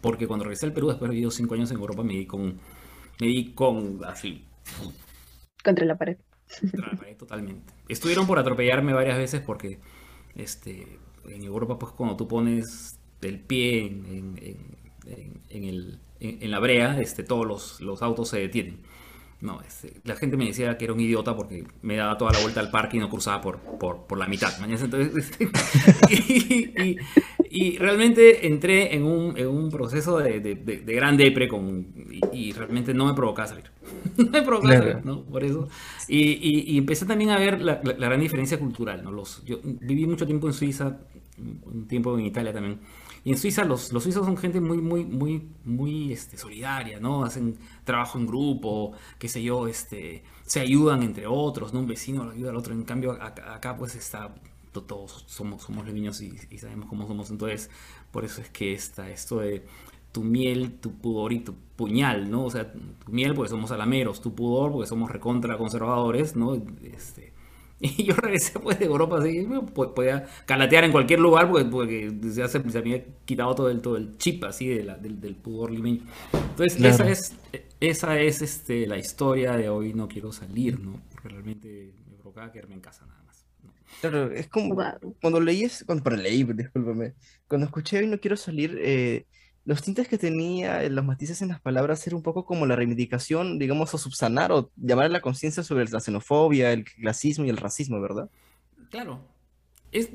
C: Porque cuando regresé al Perú, después de vivir cinco años en Europa, me di con. Me di con. Así.
A: Contra la pared.
C: contra la pared totalmente. Estuvieron por atropellarme varias veces porque. Este. En Europa, pues cuando tú pones el pie en, en- en- en- en el, en, en la brea, este, todos los, los autos se detienen. No, este, la gente me decía que era un idiota porque me daba toda la vuelta al parque y no cruzaba por, por, por la mitad. Entonces, este, y, y- y realmente entré en un, en un proceso de, de, de- de gran depre con, y, y realmente no me provocaba salir. no me provocaba
B: Claro.
C: salir, ¿no? Por eso. Y, y- y empecé también a ver la, la- la gran diferencia cultural, ¿no? Los, yo viví mucho tiempo en Suiza, un tiempo en Italia también. Y en Suiza los, los suizos son gente muy, muy, muy, muy este, solidaria, ¿no? Hacen trabajo en grupo, qué sé yo, este, se ayudan entre otros, ¿no? Un vecino lo ayuda al otro. En cambio, acá, acá, pues está, to- todos somos, somos leviños y, y sabemos cómo somos. Entonces, por eso es que está esto de tu miel, tu pudor y tu puñal, ¿no? O sea, tu miel porque somos alameros, tu pudor porque somos recontra conservadores, ¿no? Este, y yo regresé pues de Europa así, po- podía calatear en cualquier lugar porque, porque ya se, se me había quitado todo el, todo el chip así de la- del, del pudor limeño. Entonces,
B: Claro.
C: esa es, esa es este, la historia de hoy no quiero salir, ¿no? Porque realmente me provocaba quedarme en casa nada más. ¿no?
B: claro, es como cuando leí, cuando, leí, discúlpame, cuando escuché Hoy no quiero salir, eh, los tintes que tenía, los matices en las palabras, era un poco como la reivindicación, digamos, o subsanar o llamar a la conciencia sobre la xenofobia, el clasismo y el racismo, ¿verdad?
C: Claro. Es,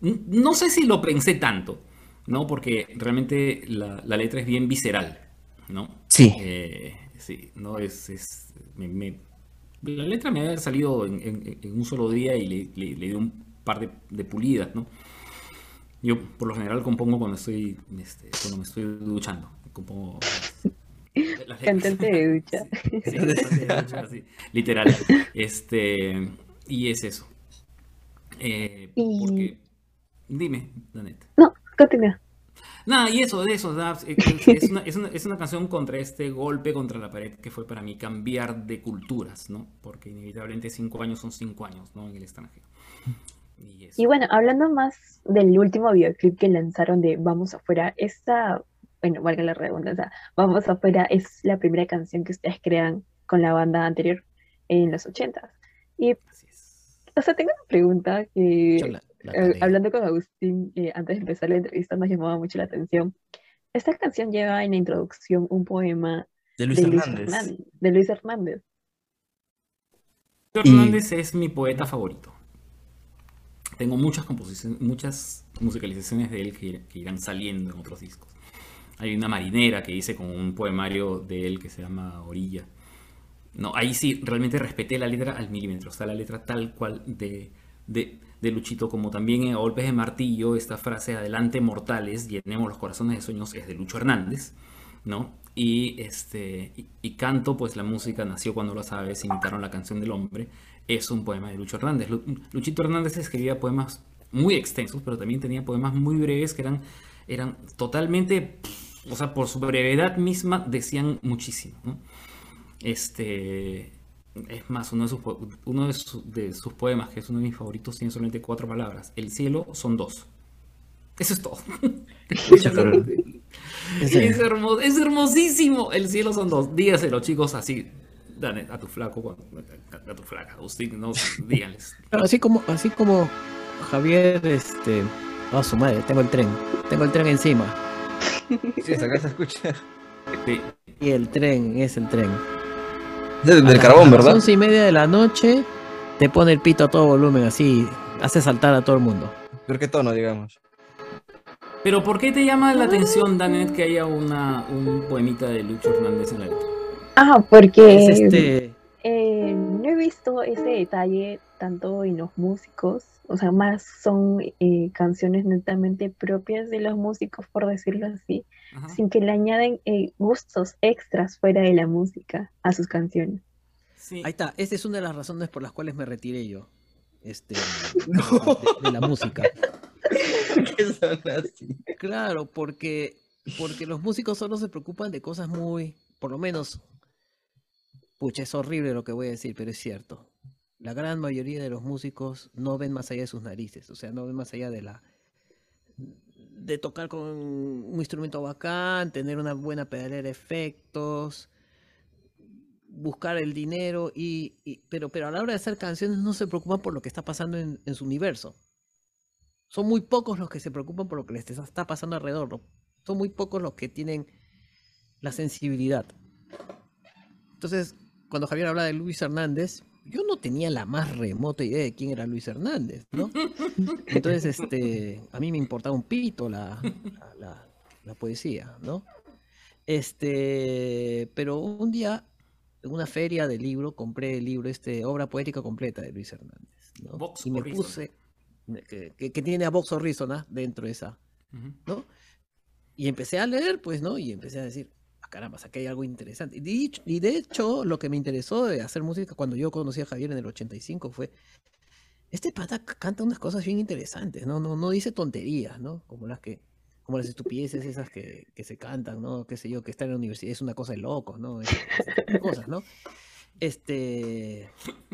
C: no sé si lo pensé tanto, ¿no? Porque realmente la, la letra es bien visceral, ¿no?
B: Sí.
C: Eh, sí, no es. es- me- me- la letra me había salido en, en- en un solo día y le, le- le di un par de, de pulidas, ¿no? Yo por lo general compongo cuando estoy, este, cuando me estoy duchando. Compongo las-.
A: Cantante de ducha.
C: Sí, sí, de ducha, sí, literal. Este, y es eso. Eh,
A: Y-
C: porque, dime, Danet.
A: No, continúa.
C: Nada, y eso, de eso, es una, es una- es una canción contra este golpe contra la pared que fue para mí cambiar de culturas, ¿no? Porque inevitablemente cinco años son cinco años, ¿no? En el extranjero. Y
A: bueno, hablando más del último videoclip que lanzaron de Vamos Afuera, esta, bueno, valga la redundancia, Vamos Afuera es la primera canción que ustedes crean con la banda anterior en los 80 Y, o sea, tengo una pregunta que,
D: Yo la- la
A: eh, hablando con Agustín eh, antes de empezar la entrevista, nos llamaba mucho la atención. Esta canción lleva en la introducción un poema
B: De Luis
A: de Luis
B: Hernández.
A: Hernández, de Luis Hernández.
C: Luis
B: Y-
C: Hernández es mi poeta favorito. Tengo muchas composiciones, muchas musicalizaciones de él que, que irán saliendo en otros discos. Hay una marinera que hice con un poemario de él que se llama Orilla. No, ahí sí, realmente respeté la letra al milímetro. Está la letra tal cual de, de, de Luchito, como también en Golpes de Martillo, esta frase, adelante mortales, llenemos los corazones de sueños, es de Lucho Hernández, ¿no? Y, este, y, y Canto, pues la música nació cuando lo sabes, imitaron la canción del hombre, es un poema de Lucho Hernández. Lu- Luchito Hernández escribía poemas muy extensos, pero también tenía poemas muy breves que eran, eran totalmente, o sea, por su brevedad misma decían muchísimo, ¿no? Este, es más, uno de sus, uno de, su- de sus poemas, que es uno de mis favoritos, tiene solamente cuatro palabras. El cielo son dos. Eso es todo. es, es hermosísimo. El cielo son dos. Dígaselo, chicos, así. Dale, a tu flaco, cuando- a, a tu flaca, Agustín, no, díganles.
D: Pero así como, así como Javier, este, a su madre, tengo el tren, tengo el tren encima.
B: Sí, acá se escucha.
C: Sí,
D: Y el tren es el tren.
B: Del,
D: A
B: del
D: las-
B: carbón,
D: a las
B: ¿verdad?
D: once y media de la noche te pone el pito a todo volumen así, Hace saltar a todo el mundo.
B: ¿Pero qué tono, digamos?
C: Pero ¿por qué te llama la atención, Danet, que haya una, un poemita de Lucho Hernández en la letra?
A: Ah, porque
D: Es este.
A: eh, no he visto ese detalle tanto en los músicos, o sea, más son eh, canciones netamente propias de los músicos, por decirlo así,
C: Ajá.
A: sin que le añaden eh, gustos extras fuera de la música a sus canciones.
C: Sí.
D: Ahí está. Esa es una de las razones por las cuales me retiré yo. Este. de- de la música.
B: ¿Qué son así?
D: Claro, porque, porque los músicos solo se preocupan de cosas muy, por lo menos, pucha, es horrible lo que voy a decir, pero es cierto. La gran mayoría de los músicos no ven más allá de sus narices, o sea, no ven más allá de la de tocar con un instrumento bacán, tener una buena pedalera de efectos, buscar el dinero y, pero pero a la hora de hacer canciones no se preocupan por lo que está pasando en, en su universo. Son muy pocos los que se preocupan por lo que les está pasando alrededor. Son muy pocos los que tienen la sensibilidad. Entonces, cuando Javier habla de Luis Hernández, yo no tenía la más remota idea de quién era Luis Hernández, ¿no? Entonces, este, a mí me importaba un pito la, la, la- la poesía, ¿no? Este, pero un día, en una feria de libro, compré el libro, este, obra poética completa de Luis Hernández, ¿no?
C: Vox
D: y me
C: Horizon.
D: puse, que, que- que tiene a Vox Horizon ¿ah? dentro de esa. ¿no? Y empecé a leer, pues, ¿no? Y empecé a decir, caramba, aquí hay algo interesante. Y de, hecho- lo que me interesó de hacer música cuando yo conocí a Javier en el 85 fue, este pata canta unas cosas bien interesantes, ¿no? No, no dice tonterías, ¿no? Como las que, como las estupideces esas que, que se cantan, ¿no? Qué sé yo, que estar en la universidad es una cosa de locos, ¿no? Cosas, ¿no? Este,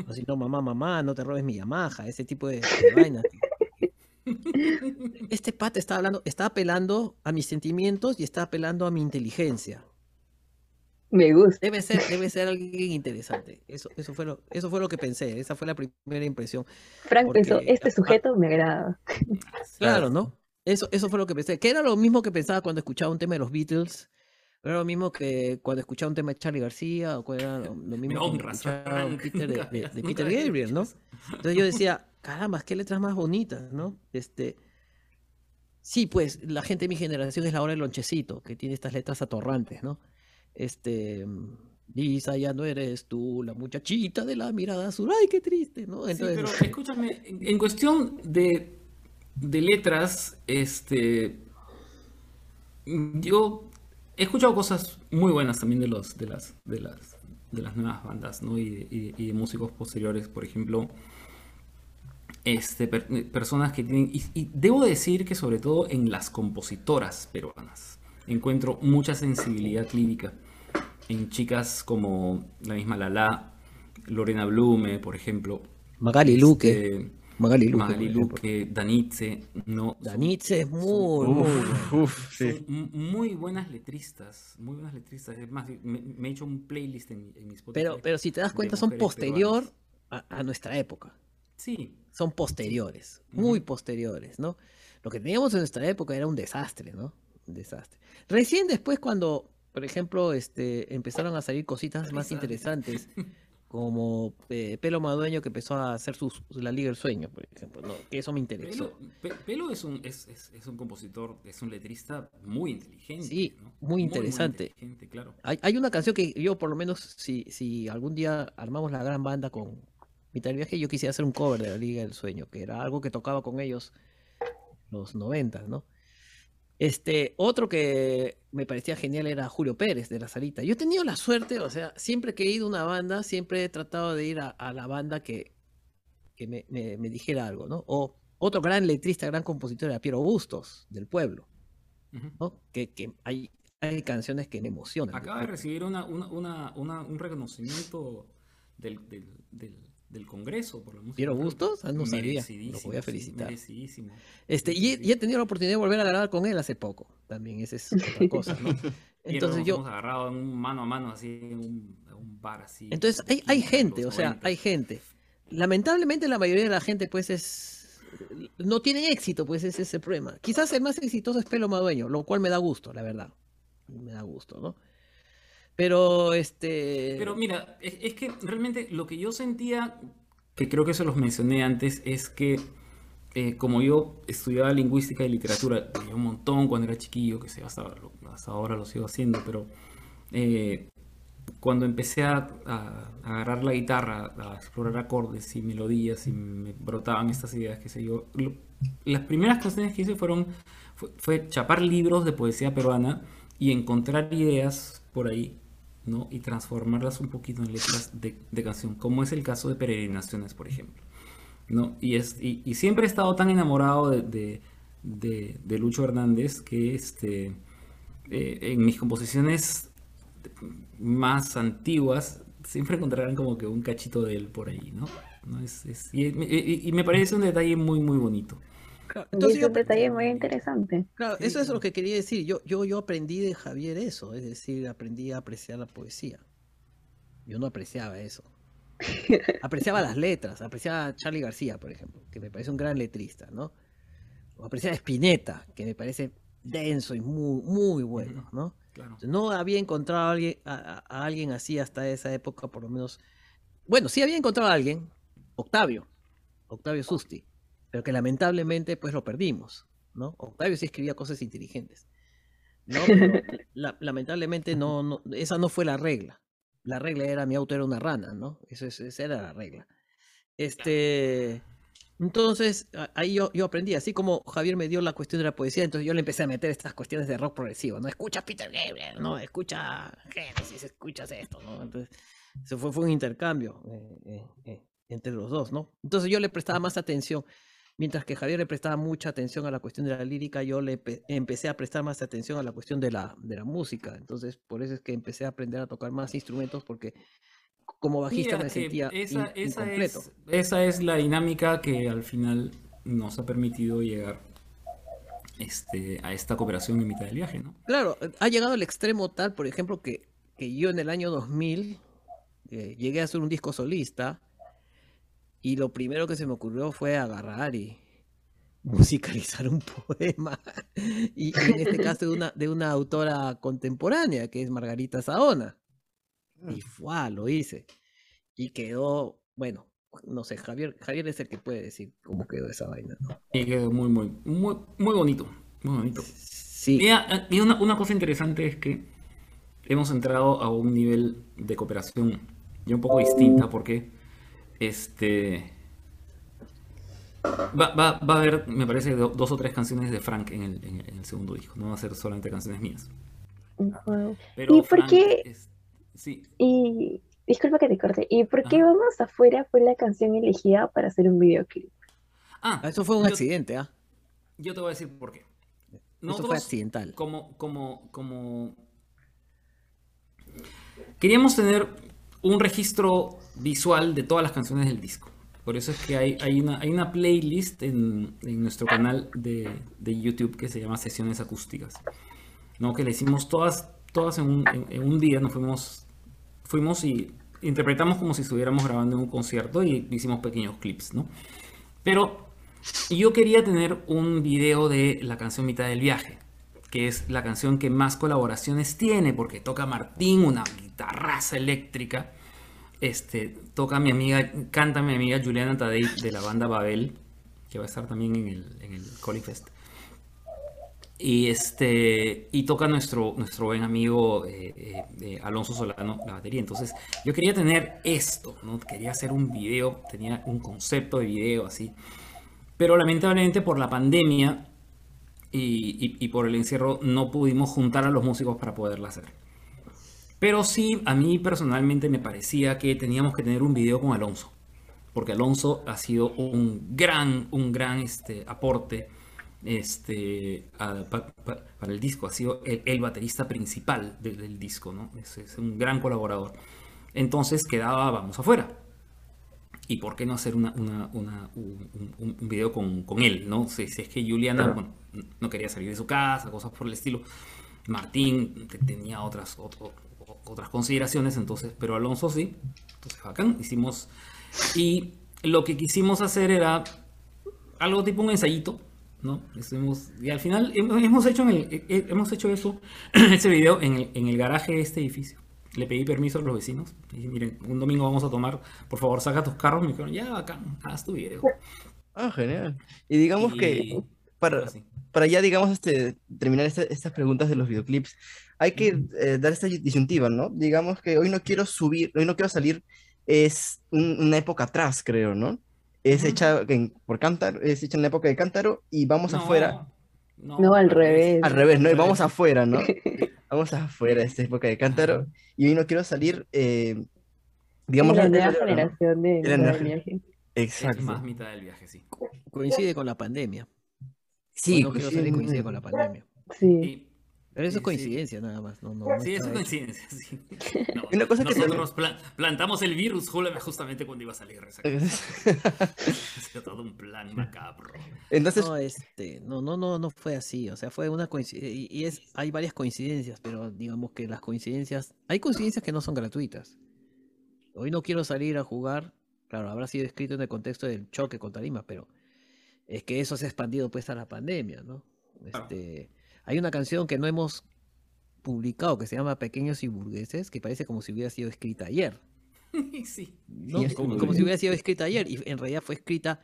D: así, no, mamá, mamá, no te robes mi Yamaha, ese tipo de, de vainas. Este pata está hablando, está apelando a mis sentimientos y está apelando a mi inteligencia.
A: Me gusta.
D: Debe ser, debe ser alguien interesante. Eso, eso fue lo, eso fue lo que pensé. Esa fue la primera impresión.
A: Frank pensó, este sujeto me agrada.
D: Claro, ¿no? Eso, eso fue lo que pensé. Que era lo mismo que pensaba cuando escuchaba un tema de los Beatles. Era lo mismo que cuando escuchaba un tema de Charlie García, o era lo, lo mismo cuando
C: honras, Frank.
D: Peter de, de- de Peter Gabriel, ¿no? Entonces yo decía, caramba, qué letras más bonitas, ¿no? Este, sí, pues la gente de mi generación es la hora del lonchecito, que tiene estas letras atorrantes, ¿no? Este, mm, Lisa, ya no eres tú, la muchachita de la mirada azul, ay, qué triste, ¿no?
C: Sí, pero escúchame, en, en cuestión de, de letras, este, yo he escuchado cosas muy buenas también de los, de las, de las, de las nuevas bandas, ¿no? Y, y- y de músicos posteriores, por ejemplo, este, per- personas que tienen, y, y debo decir que sobre todo en las compositoras peruanas encuentro mucha sensibilidad lírica en chicas como la misma Lala, Lorena Blume, por ejemplo.
D: Magali Luque,
C: este,
D: Magali Luque,
C: Magali. Luque, Danitze, no.
D: Danitze es muy,
C: son-
D: muy
B: Uf,
D: bueno.
B: uf, sí.
C: son muy buenas letristas, muy buenas letristas. Es más, me, me he hecho un playlist en, en mi Spotify.
D: Pero, pero si te das cuenta, son posterior a, a nuestra época.
C: Sí,
D: Son posteriores, muy posteriores, ¿no? Lo que teníamos en nuestra época era un desastre, ¿no? Un desastre. Recién después cuando, por ejemplo, este, empezaron a salir cositas más interesantes, como eh, Pelo Madueño que empezó a hacer sus, la Liga del Sueño, por ejemplo, ¿no? Que eso me interesó.
C: Pelo, Pe- Pelo es, un, es, es- es un compositor, es un letrista muy inteligente.
D: Sí,
C: ¿no?
D: muy interesante.
C: inteligente, claro.
D: Hay, hay una canción que yo, por lo menos, si, si algún día armamos la gran banda con Mitad del Viaje, yo quisiera hacer un cover de la Liga del Sueño, que era algo que tocaba con ellos los 90, ¿no? Este, otro que me parecía genial era Julio Pérez de La Salita. Yo he tenido la suerte, o sea, siempre que he ido a una banda, siempre he tratado de ir a, a la banda que, que me, me- me dijera algo, ¿no? O otro gran letrista, gran compositor era Piero Bustos, del pueblo. ¿no? Que, que hay, hay canciones que me emocionan.
C: Acaba de recibir una, una, una, una- un reconocimiento del, del, del, del Congreso por la música.
D: ¿Piero Bustos? Ah, no sabía. Lo voy a felicitar. Este, y, he, y he tenido la oportunidad de volver a grabar con él hace poco. También, esa es otra cosa, ¿no? Entonces
C: nos
D: yo,
C: hemos agarrado en un mano a mano así en un, en un bar así.
D: entonces hay, hay
C: en
D: gente, o sea,
C: 90.
D: hay gente. Lamentablemente la mayoría de la gente pues es, no tiene éxito, pues ese es el problema. Quizás el más exitoso es Pelo Madueño, lo cual me da gusto, la verdad. Me da gusto, ¿no? Pero este...
C: Pero mira, es, que realmente lo que yo sentía, que creo que se los mencioné antes, es que eh, como yo estudiaba lingüística y literatura, un montón cuando era chiquillo, que sé, hasta, hasta ahora lo sigo haciendo, pero eh, cuando empecé a, agarrar la guitarra, a explorar acordes y melodías y me brotaban estas ideas, qué sé yo, las primeras canciones que hice fueron, fue, fue chapar libros de poesía peruana y encontrar ideas por ahí, ¿no? Y transformarlas un poquito en letras de, de canción, como es el caso de Peregrinaciones, por ejemplo. ¿no? Y, es, y, siempre he estado tan enamorado de, de, de- Lucho Hernández que este, eh, en mis composiciones más antiguas siempre encontrarán como que un cachito de él por ahí, ¿no? ¿No? Es- y me parece un detalle muy, muy bonito.
D: Claro,
A: Y
D: entonces
A: es
D: yo,
A: un detalle muy interesante.
D: claro, eso es lo que quería decir. Yo, yo, yo aprendí de Javier eso, es decir, aprendí a apreciar la poesía. Yo no apreciaba eso. Apreciaba las letras, apreciaba a Charlie García, por ejemplo, que me parece un gran letrista, ¿no? O apreciaba a Spinetta, que me parece denso y muy, muy bueno, ¿no?
C: Claro.
D: No había encontrado a alguien, a alguien así hasta esa época, por lo menos. Bueno, sí había encontrado a alguien, Octavio, Octavio Susti, pero que lamentablemente pues lo perdimos, ¿no? Octavio sí escribía cosas inteligentes, ¿no? Pero la- lamentablemente no, no, esa no fue la regla. La regla era mi auto era una rana, ¿no? Eso esa era la regla. Este, entonces, ahí yo, yo aprendí, así como Javier me dio la cuestión de la poesía, entonces yo le empecé a meter estas cuestiones de rock progresivo, ¿no? Escucha Peter Gabriel, ¿no? Escucha Genesis, escuchas esto, ¿no? Entonces, eso fue, fue un intercambio eh, eh, eh, entre los dos, ¿no? Entonces yo le prestaba más atención, mientras que Javier le prestaba mucha atención a la cuestión de la lírica, yo le pe- empecé a prestar más atención a la cuestión de la, de la música, entonces por eso es que empecé a aprender a tocar más instrumentos, porque como bajista
C: Mira,
D: me sentía
C: esa,
D: in-
C: esa
D: incompleto.
C: es, esa es la dinámica que al final nos ha permitido llegar este, a esta cooperación en mitad del viaje, ¿no?
D: Claro, eh, ha llegado al extremo tal, por ejemplo, que, que yo en el año 2000 eh, llegué a hacer un disco solista y lo primero que se me ocurrió fue agarrar y musicalizar un poema. Y, y en este caso de una, de una autora contemporánea, que es Margarita Saona. Y fue, lo hice. Y quedó, bueno, no sé, Javier, Javier es el que puede decir cómo quedó esa vaina, ¿no?
C: Y quedó muy, muy, muy, muy bonito. Muy bonito.
D: Sí.
C: Y, y una, una cosa interesante es que hemos entrado a un nivel de cooperación ya un poco distinta porque este va, va- va a haber, me parece, do- dos o tres canciones de Frank en el, en el- en el segundo disco. No va a ser solamente canciones mías. Pero
A: ¿Y por
C: Frank
A: qué?
C: es- sí,
A: Y disculpa que te corte. ¿Y por qué. Vamos Afuera fue la canción elegida para hacer un videoclip?
C: Ah,
D: Eso fue un
C: yo-
D: accidente, ¿ah?
C: Yo te voy a decir por qué.
D: Eso fue
C: Nosotros,
D: accidental.
C: como, como, como... Queríamos tener un registro visual de todas las canciones del disco. Por eso es que hay, hay, una, playlist en, nuestro canal de, YouTube que se llama Sesiones Acústicas. ¿no? Que le hicimos todas, todas en, un, en- en un día. Nos fuimos, fuimos y interpretamos como si estuviéramos grabando en un concierto y hicimos pequeños clips. ¿no? Pero yo quería tener un video de la canción Mitad del Viaje, que es la canción que más colaboraciones tiene, porque toca Martín, una guitarraza eléctrica. Este, toca mi amiga, canta mi amiga Juliana Tadei de la banda Babel, que va a estar también en el, en el Coli Fest. Y este y toca nuestro, nuestro buen amigo eh, eh, eh, Alonso Solano la batería. Entonces, yo quería tener esto, ¿no? Quería hacer un video, tenía un concepto de video así. Pero lamentablemente por la pandemia y, y- y por el encierro no pudimos juntar a los músicos para poderla hacer. Pero sí, a mí personalmente me parecía que teníamos que tener un video con Alonso. Porque Alonso ha sido un gran, un gran este, aporte este, a- pa- pa- para el disco. Ha sido el, el baterista principal de- del disco, ¿no? Es, es un gran colaborador. Entonces quedaba, vamos afuera. ¿Y por qué no hacer una, una- una- un, un- un video con, con él? ¿no? Si, si es que Juliana bueno, no quería salir de su casa, cosas por el estilo. Martín te- tenía otras, otro- otras consideraciones, entonces, pero Alonso sí. Entonces, bacán, hicimos. Y lo que quisimos hacer era algo tipo un ensayito, ¿no? Hicimos- y al final hemos hecho, en el- eh, hemos hecho eso, ese video en el, en el garaje de este edificio. Le pedí permiso a los vecinos. Dije, miren, un domingo vamos a tomar, por favor, saca tus carros. Me dijeron, ya, bacán, haz tu video.
B: Ah, genial. Y digamos que para,
C: sí.
B: Para ya, digamos, este, terminar esta- estas preguntas de los videoclips, hay que eh, dar esta disyuntiva, ¿no? Digamos que hoy no quiero subir, hoy no quiero salir, es un- una época atrás, creo, ¿no? Es hecha en- por Cántaro, es hecha en la época de Cántaro y vamos afuera,
A: No, al revés.
B: al revés, ¿no? Y vamos afuera, ¿no? Vamos afuera de esta época de Cántaro y hoy no quiero salir, eh, digamos,
A: la
B: la-
A: nueva
B: ¿no?
A: generación de,
B: La
A: viaje.
C: Es
B: Exacto.
C: más mitad del viaje, sí.
D: Coincide con la pandemia.
B: Sí,
D: no quiero salir, coincide con la pandemia.
A: Sí.
D: Pero eso es coincidencia nada más. No, no, no
C: Sí, eso es coincidencia, sí. No,
B: Una cosa que
C: nosotros pla- plantamos el virus ju- justamente cuando iba a salir. esa cosa. Ha todo un plan macabro.
B: Entonces,
D: No, este, no, no, no, no fue así. O sea, fue una coincidencia. Y, y es, hay varias coincidencias, pero digamos que las coincidencias. Hay coincidencias que no son gratuitas. Hoy no quiero salir a jugar. Claro, habrá sido escrito en el contexto del choque contra Lima, pero es que eso se ha expandido pues a la pandemia, ¿no? Este, hay una canción que no hemos publicado que se llama Pequeños y Burgueses, que parece como si hubiera sido escrita ayer.
C: Sí.
D: ¿no?
B: es
D: como,
B: como-
D: como si hubiera sido escrita ayer y en realidad fue escrita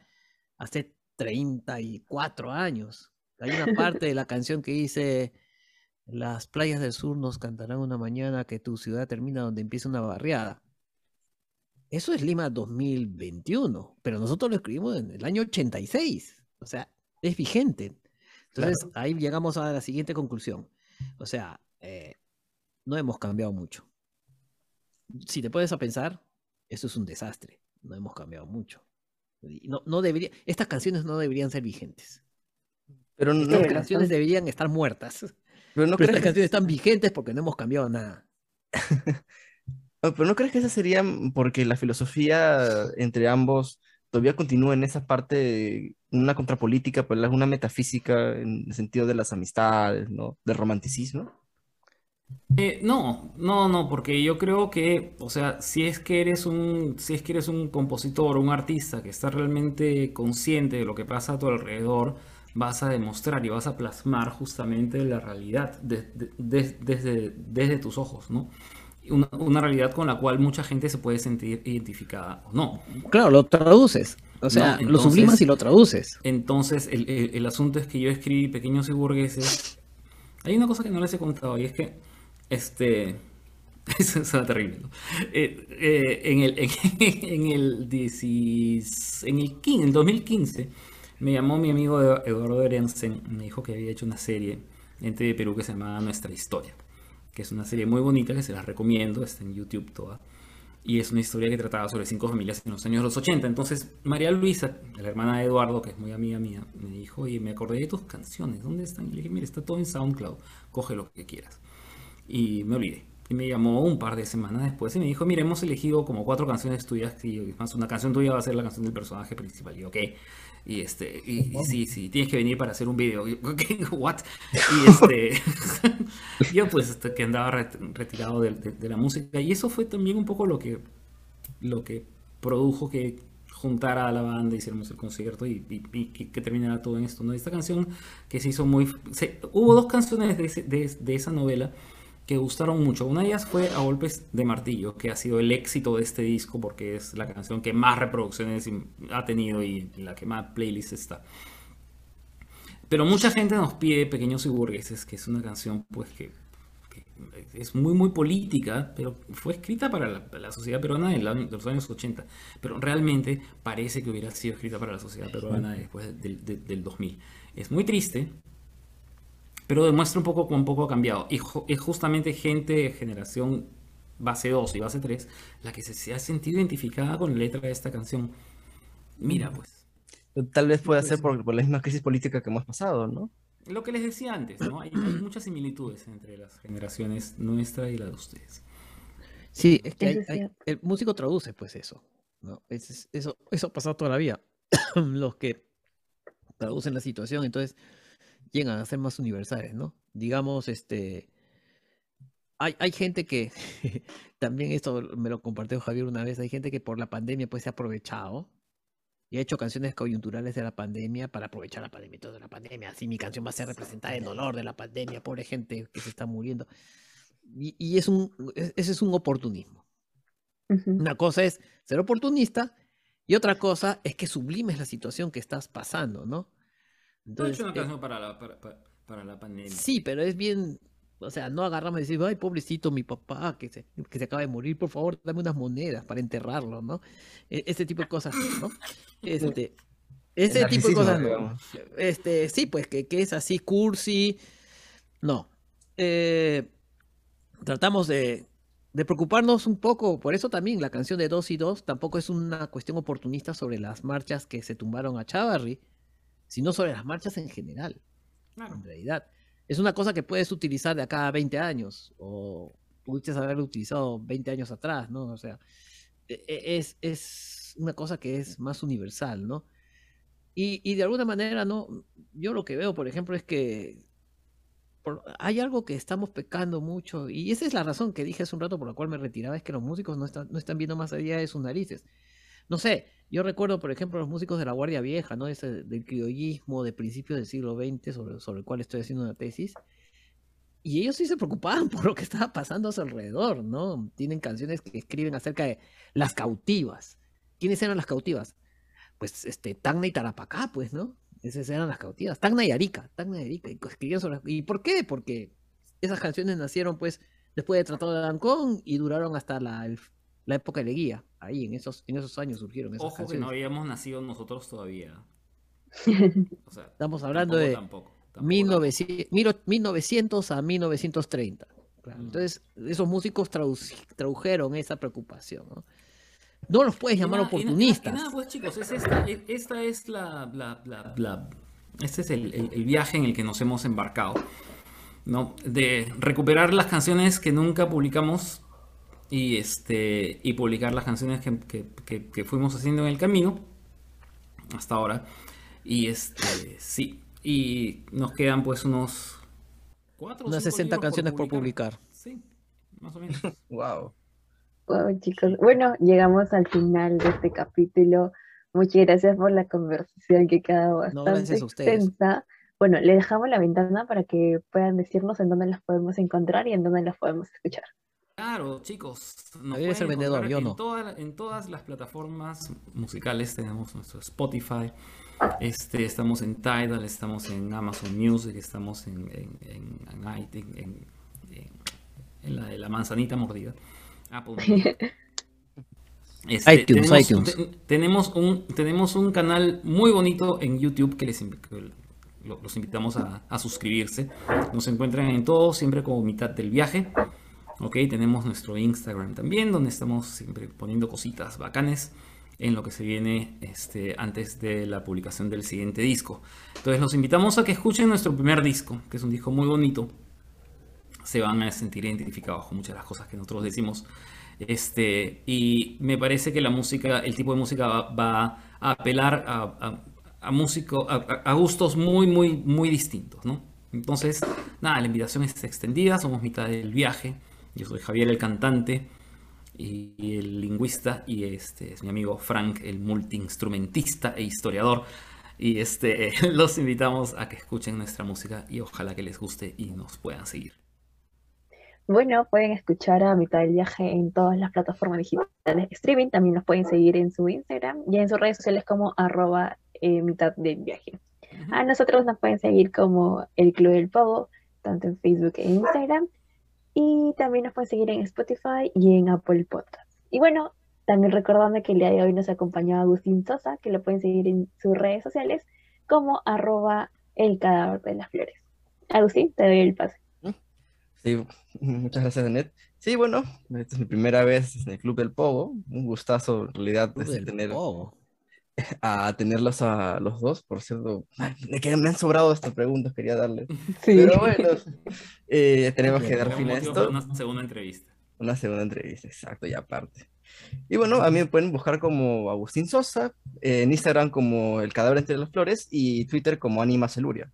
D: hace 34 años. Hay una parte de la canción que dice, las playas del sur nos cantarán una mañana que tu ciudad termina donde empieza una barriada. Eso es Lima 2021, pero nosotros lo escribimos en el año 86, o sea, es vigente. Entonces ahí llegamos a la siguiente conclusión. O sea, eh, no hemos cambiado mucho. Si te pones a pensar, eso es un desastre. No hemos cambiado mucho. No, no debería, estas canciones no deberían ser vigentes.
B: pero no,
D: Estas
A: Tienes
D: canciones
A: razón.
D: deberían estar muertas.
B: pero no
D: Pero estas
B: que-
D: canciones están vigentes porque no hemos cambiado nada.
B: Ah, Pero no crees que esa sería porque la filosofía entre ambos todavía continúa en esa parte, una contrapolítica, pero es una metafísica en el sentido de las amistades, ¿no? Del romanticismo.
C: Eh, no, no, no, porque yo creo que, o sea, si es que eres un, si es que eres un compositor, un artista que está realmente consciente de lo que pasa a tu alrededor, vas a demostrar y vas a plasmar justamente la realidad de- de- de- desde, desde tus ojos, ¿no? Una, una realidad con la cual mucha gente se puede sentir identificada o no.
D: Claro, lo traduces. O sea, lo
C: entonces-
D: sublimas y lo traduces.
C: Entonces, el, el- el asunto es que yo escribí Pequeños y Burgueses. Hay una cosa que no les he contado y es que, este, eso suena terrible, ¿no? Eh, eh, en el, en, en el, 10 en el 15 en el 2015, me llamó mi amigo Edu- Eduardo Erensen, me dijo que había hecho una serie en TV Perú que se llamaba Nuestra Historia, que es una serie muy bonita que se las recomiendo, está en YouTube toda. Y es una historia que trataba sobre cinco familias en los años los 80. Entonces, María Luisa, la hermana de Eduardo, que es muy amiga mía, me dijo, oye, me acordé de tus canciones, ¿dónde están? Y le dije, mira, está todo en SoundCloud, coge lo que quieras. Y me olvidé. Y me llamó un par de semanas después y me dijo, mira, hemos elegido como cuatro canciones tuyas, y más una canción tuya va a ser la canción del personaje principal. Y yo, ok. Y este, y, y sí, sí, tienes que venir para hacer un video. Yo, what? Y este, yo pues este, que andaba ret- retirado de, de- de la música. Y eso fue también un poco lo que, lo que produjo que juntara a la banda, hiciéramos el concierto y, y- y que, que terminara todo en esto. ¿no? Esta canción que se hizo muy... se- hubo dos canciones de, ese- de- de esa novela que gustaron mucho. Una de ellas fue A Golpes de Martillo, que ha sido el éxito de este disco porque es la canción que más reproducciones ha tenido y la que más playlist está. Pero mucha gente nos pide Pequeños y Burgueses, que es una canción pues que, que es muy muy política, pero fue escrita para la, sociedad peruana de los años 80, pero realmente parece que hubiera sido escrita para la sociedad peruana después del, del- del 2000. Es muy triste, pero demuestra un poco cuán poco ha cambiado. Y es justamente gente de generación base 2 y base 3 la que se, se ha sentido identificada con la letra de esta canción. Mira, pues.
B: Tal vez pueda ser por, por la misma crisis política que hemos pasado, ¿no?
C: Lo que les decía antes, ¿no? Hay, hay muchas similitudes entre las generaciones nuestra y la de ustedes.
D: Sí, es que hay- hay- el músico traduce pues eso. ¿no? Es- es- eso, eso ha pasado toda la vida. Los que traducen la situación, entonces llegan a ser más universales, ¿no? Digamos, este. Hay, hay gente que, también esto me lo compartió Javier una vez, hay gente que por la pandemia pues se ha aprovechado y ha hecho canciones coyunturales de la pandemia para aprovechar la pandemia, toda la pandemia, así mi canción va a ser representada en dolor de la pandemia, pobre gente que se está muriendo. Y, y es un, es- ese es un oportunismo.
A: Ujú.
D: Una cosa es ser oportunista Y otra cosa es que sublimes la situación que estás pasando, ¿no?
C: No hecho una
D: eh,
C: para la, para, para- para la pandemia.
D: Sí, pero es bien, o sea, no agarramos y decir, ay, pobrecito mi papá que se, que se acaba de morir, por favor, dame unas monedas para enterrarlo, ¿no? E- Ese tipo de cosas, ¿no? Este, ese tipo de cosas, no. Este, sí, pues que, que es así cursi. No. Eh, tratamos de, de preocuparnos un poco, por eso también la canción de 2 y 2 tampoco es una cuestión oportunista sobre las marchas que se tumbaron a Chavarri, sino sobre las marchas en general
C: Claro.
D: en realidad. Es una cosa que puedes utilizar de acá a 20 años, o pudiste haberlo utilizado 20 años atrás, ¿no? O sea, e- e- es, es una cosa que es más universal, ¿no? Y, y de alguna manera, ¿no? Yo lo que veo, por ejemplo, es que por- hay algo que estamos pecando mucho, y esa es la razón que dije hace un rato por la cual me retiraba, es que los músicos no están, no están viendo más allá de sus narices. No sé, yo recuerdo, por ejemplo, los músicos de la Guardia Vieja, ¿no? Ese del criollismo de principios del siglo XX, sobre, sobre el cual estoy haciendo una tesis. Y ellos sí se preocupaban por lo que estaba pasando a su alrededor, ¿no? Tienen canciones que escriben acerca de las cautivas. ¿Quiénes eran las cautivas? Pues este, Tacna y Tarapacá, pues, ¿no? Esas eran las cautivas. Tacna y Arica, Tacna y Arica. Y escribían sobre... ¿Y por qué? Porque esas canciones nacieron, pues, después del Tratado de Ancón y duraron hasta la, el- la época de Leguía. Ahí, en esos, en esos años surgieron esas
C: Ojo que no habíamos nacido nosotros todavía. O sea,
D: Estamos hablando
C: tampoco,
D: de
C: tampoco, tampoco,
D: 1900, mil- 1900 a 1930. Claro,
C: Mm.
D: Entonces, esos músicos tradujeron esa preocupación. ¿no? No los puedes
C: Y
D: llamar
C: nada- y y
D: oportunistas.
C: nada, pues chicos, es esta, esta es la, la- la- la- este es el, el- el viaje en el que nos hemos embarcado, ¿no? De recuperar las canciones que nunca publicamos y este y publicar las canciones que, que- que- que fuimos haciendo en el camino hasta ahora. Y este sí, y nos quedan pues unos cuatro
D: Unas
C: cinco
D: 60
C: libros
D: canciones por publicar.
C: Sí, más o menos.
B: Wow.
A: Wow, chicos. Bueno, llegamos al final de este capítulo. Muchas gracias por la conversación que quedado
D: No,
A: bastante
D: gracias a ustedes.
A: extensa. Bueno, le dejamos la ventana para que puedan decirnos en dónde las podemos encontrar y en dónde las podemos escuchar.
C: Claro, chicos. Nos
D: el
C: pueden
D: vendedor, yo
C: en
D: no.
C: toda- en todas las plataformas musicales tenemos nuestro Spotify. Este, estamos en Tidal, estamos en Amazon Music, estamos en, en, en, en en- la de la manzanita mordida. Apple. Este,
D: iTunes,
C: tenemos,
D: iTunes.
C: te- tenemos un, tenemos un canal muy bonito en YouTube que les que los invitamos a, a suscribirse. Nos encuentran en todo, siempre como mitad del viaje. Ok, tenemos nuestro Instagram también, donde estamos siempre poniendo cositas bacanes en lo que se viene este, antes de la publicación del siguiente disco. Entonces los invitamos a que escuchen nuestro primer disco, que es un disco muy bonito. Se van a sentir identificados con muchas de las cosas que nosotros decimos. Este, y me parece que la música, el tipo de música va, a apelar a, a, a a- gustos muy, muy, muy distintos, ¿no? Entonces, nada, la invitación está extendida, somos mitad del viaje. Yo soy Javier el cantante y y el lingüista y este es mi amigo Frank el multiinstrumentista e historiador y este los invitamos a que escuchen nuestra música y ojalá que les guste y nos puedan seguir.
A: Bueno, pueden escuchar a Mitad del Viaje en todas las plataformas digitales de streaming. También nos pueden seguir en su Instagram y en sus redes sociales como arroba eh, Mitad del Viaje. A nosotros nos pueden seguir como el Club del Pavo, tanto en Facebook e Instagram. Y también nos pueden seguir en Spotify y en Apple Podcasts. Y bueno, también recordando que el día de hoy nos acompañó Agustín Sosa, que lo pueden seguir en sus redes sociales como arroba el cadáver de las flores. Agustín, te doy el pase.
B: Sí, muchas gracias, Anet. Sí, bueno, esta es mi primera vez en el Club del Pogo. Un gustazo, en realidad,
D: Club
B: este,
D: del
B: tener,
D: Pogo.
B: A tenerlos a los dos. Por cierto, ay, me, que me han sobrado estas preguntas, quería darles.
A: Sí.
B: Pero bueno, eh, tenemos que dar fin a esto.
C: una segunda entrevista.
B: Una segunda entrevista, exacto, y aparte. Y bueno, a mí me pueden buscar como Agustín Sosa, eh, en Instagram como El Cadáver entre las Flores y Twitter como Anima Celuria.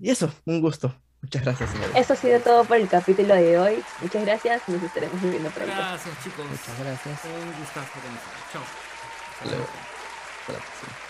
B: Y eso, un gusto. Muchas gracias, señores.
A: Eso ha sido todo por el capítulo de hoy. Muchas gracias. Nos estaremos viendo pronto.
C: Gracias chicos.
D: Muchas gracias.
C: Un gustazo. Chao.
B: Hasta luego. Hasta la próxima.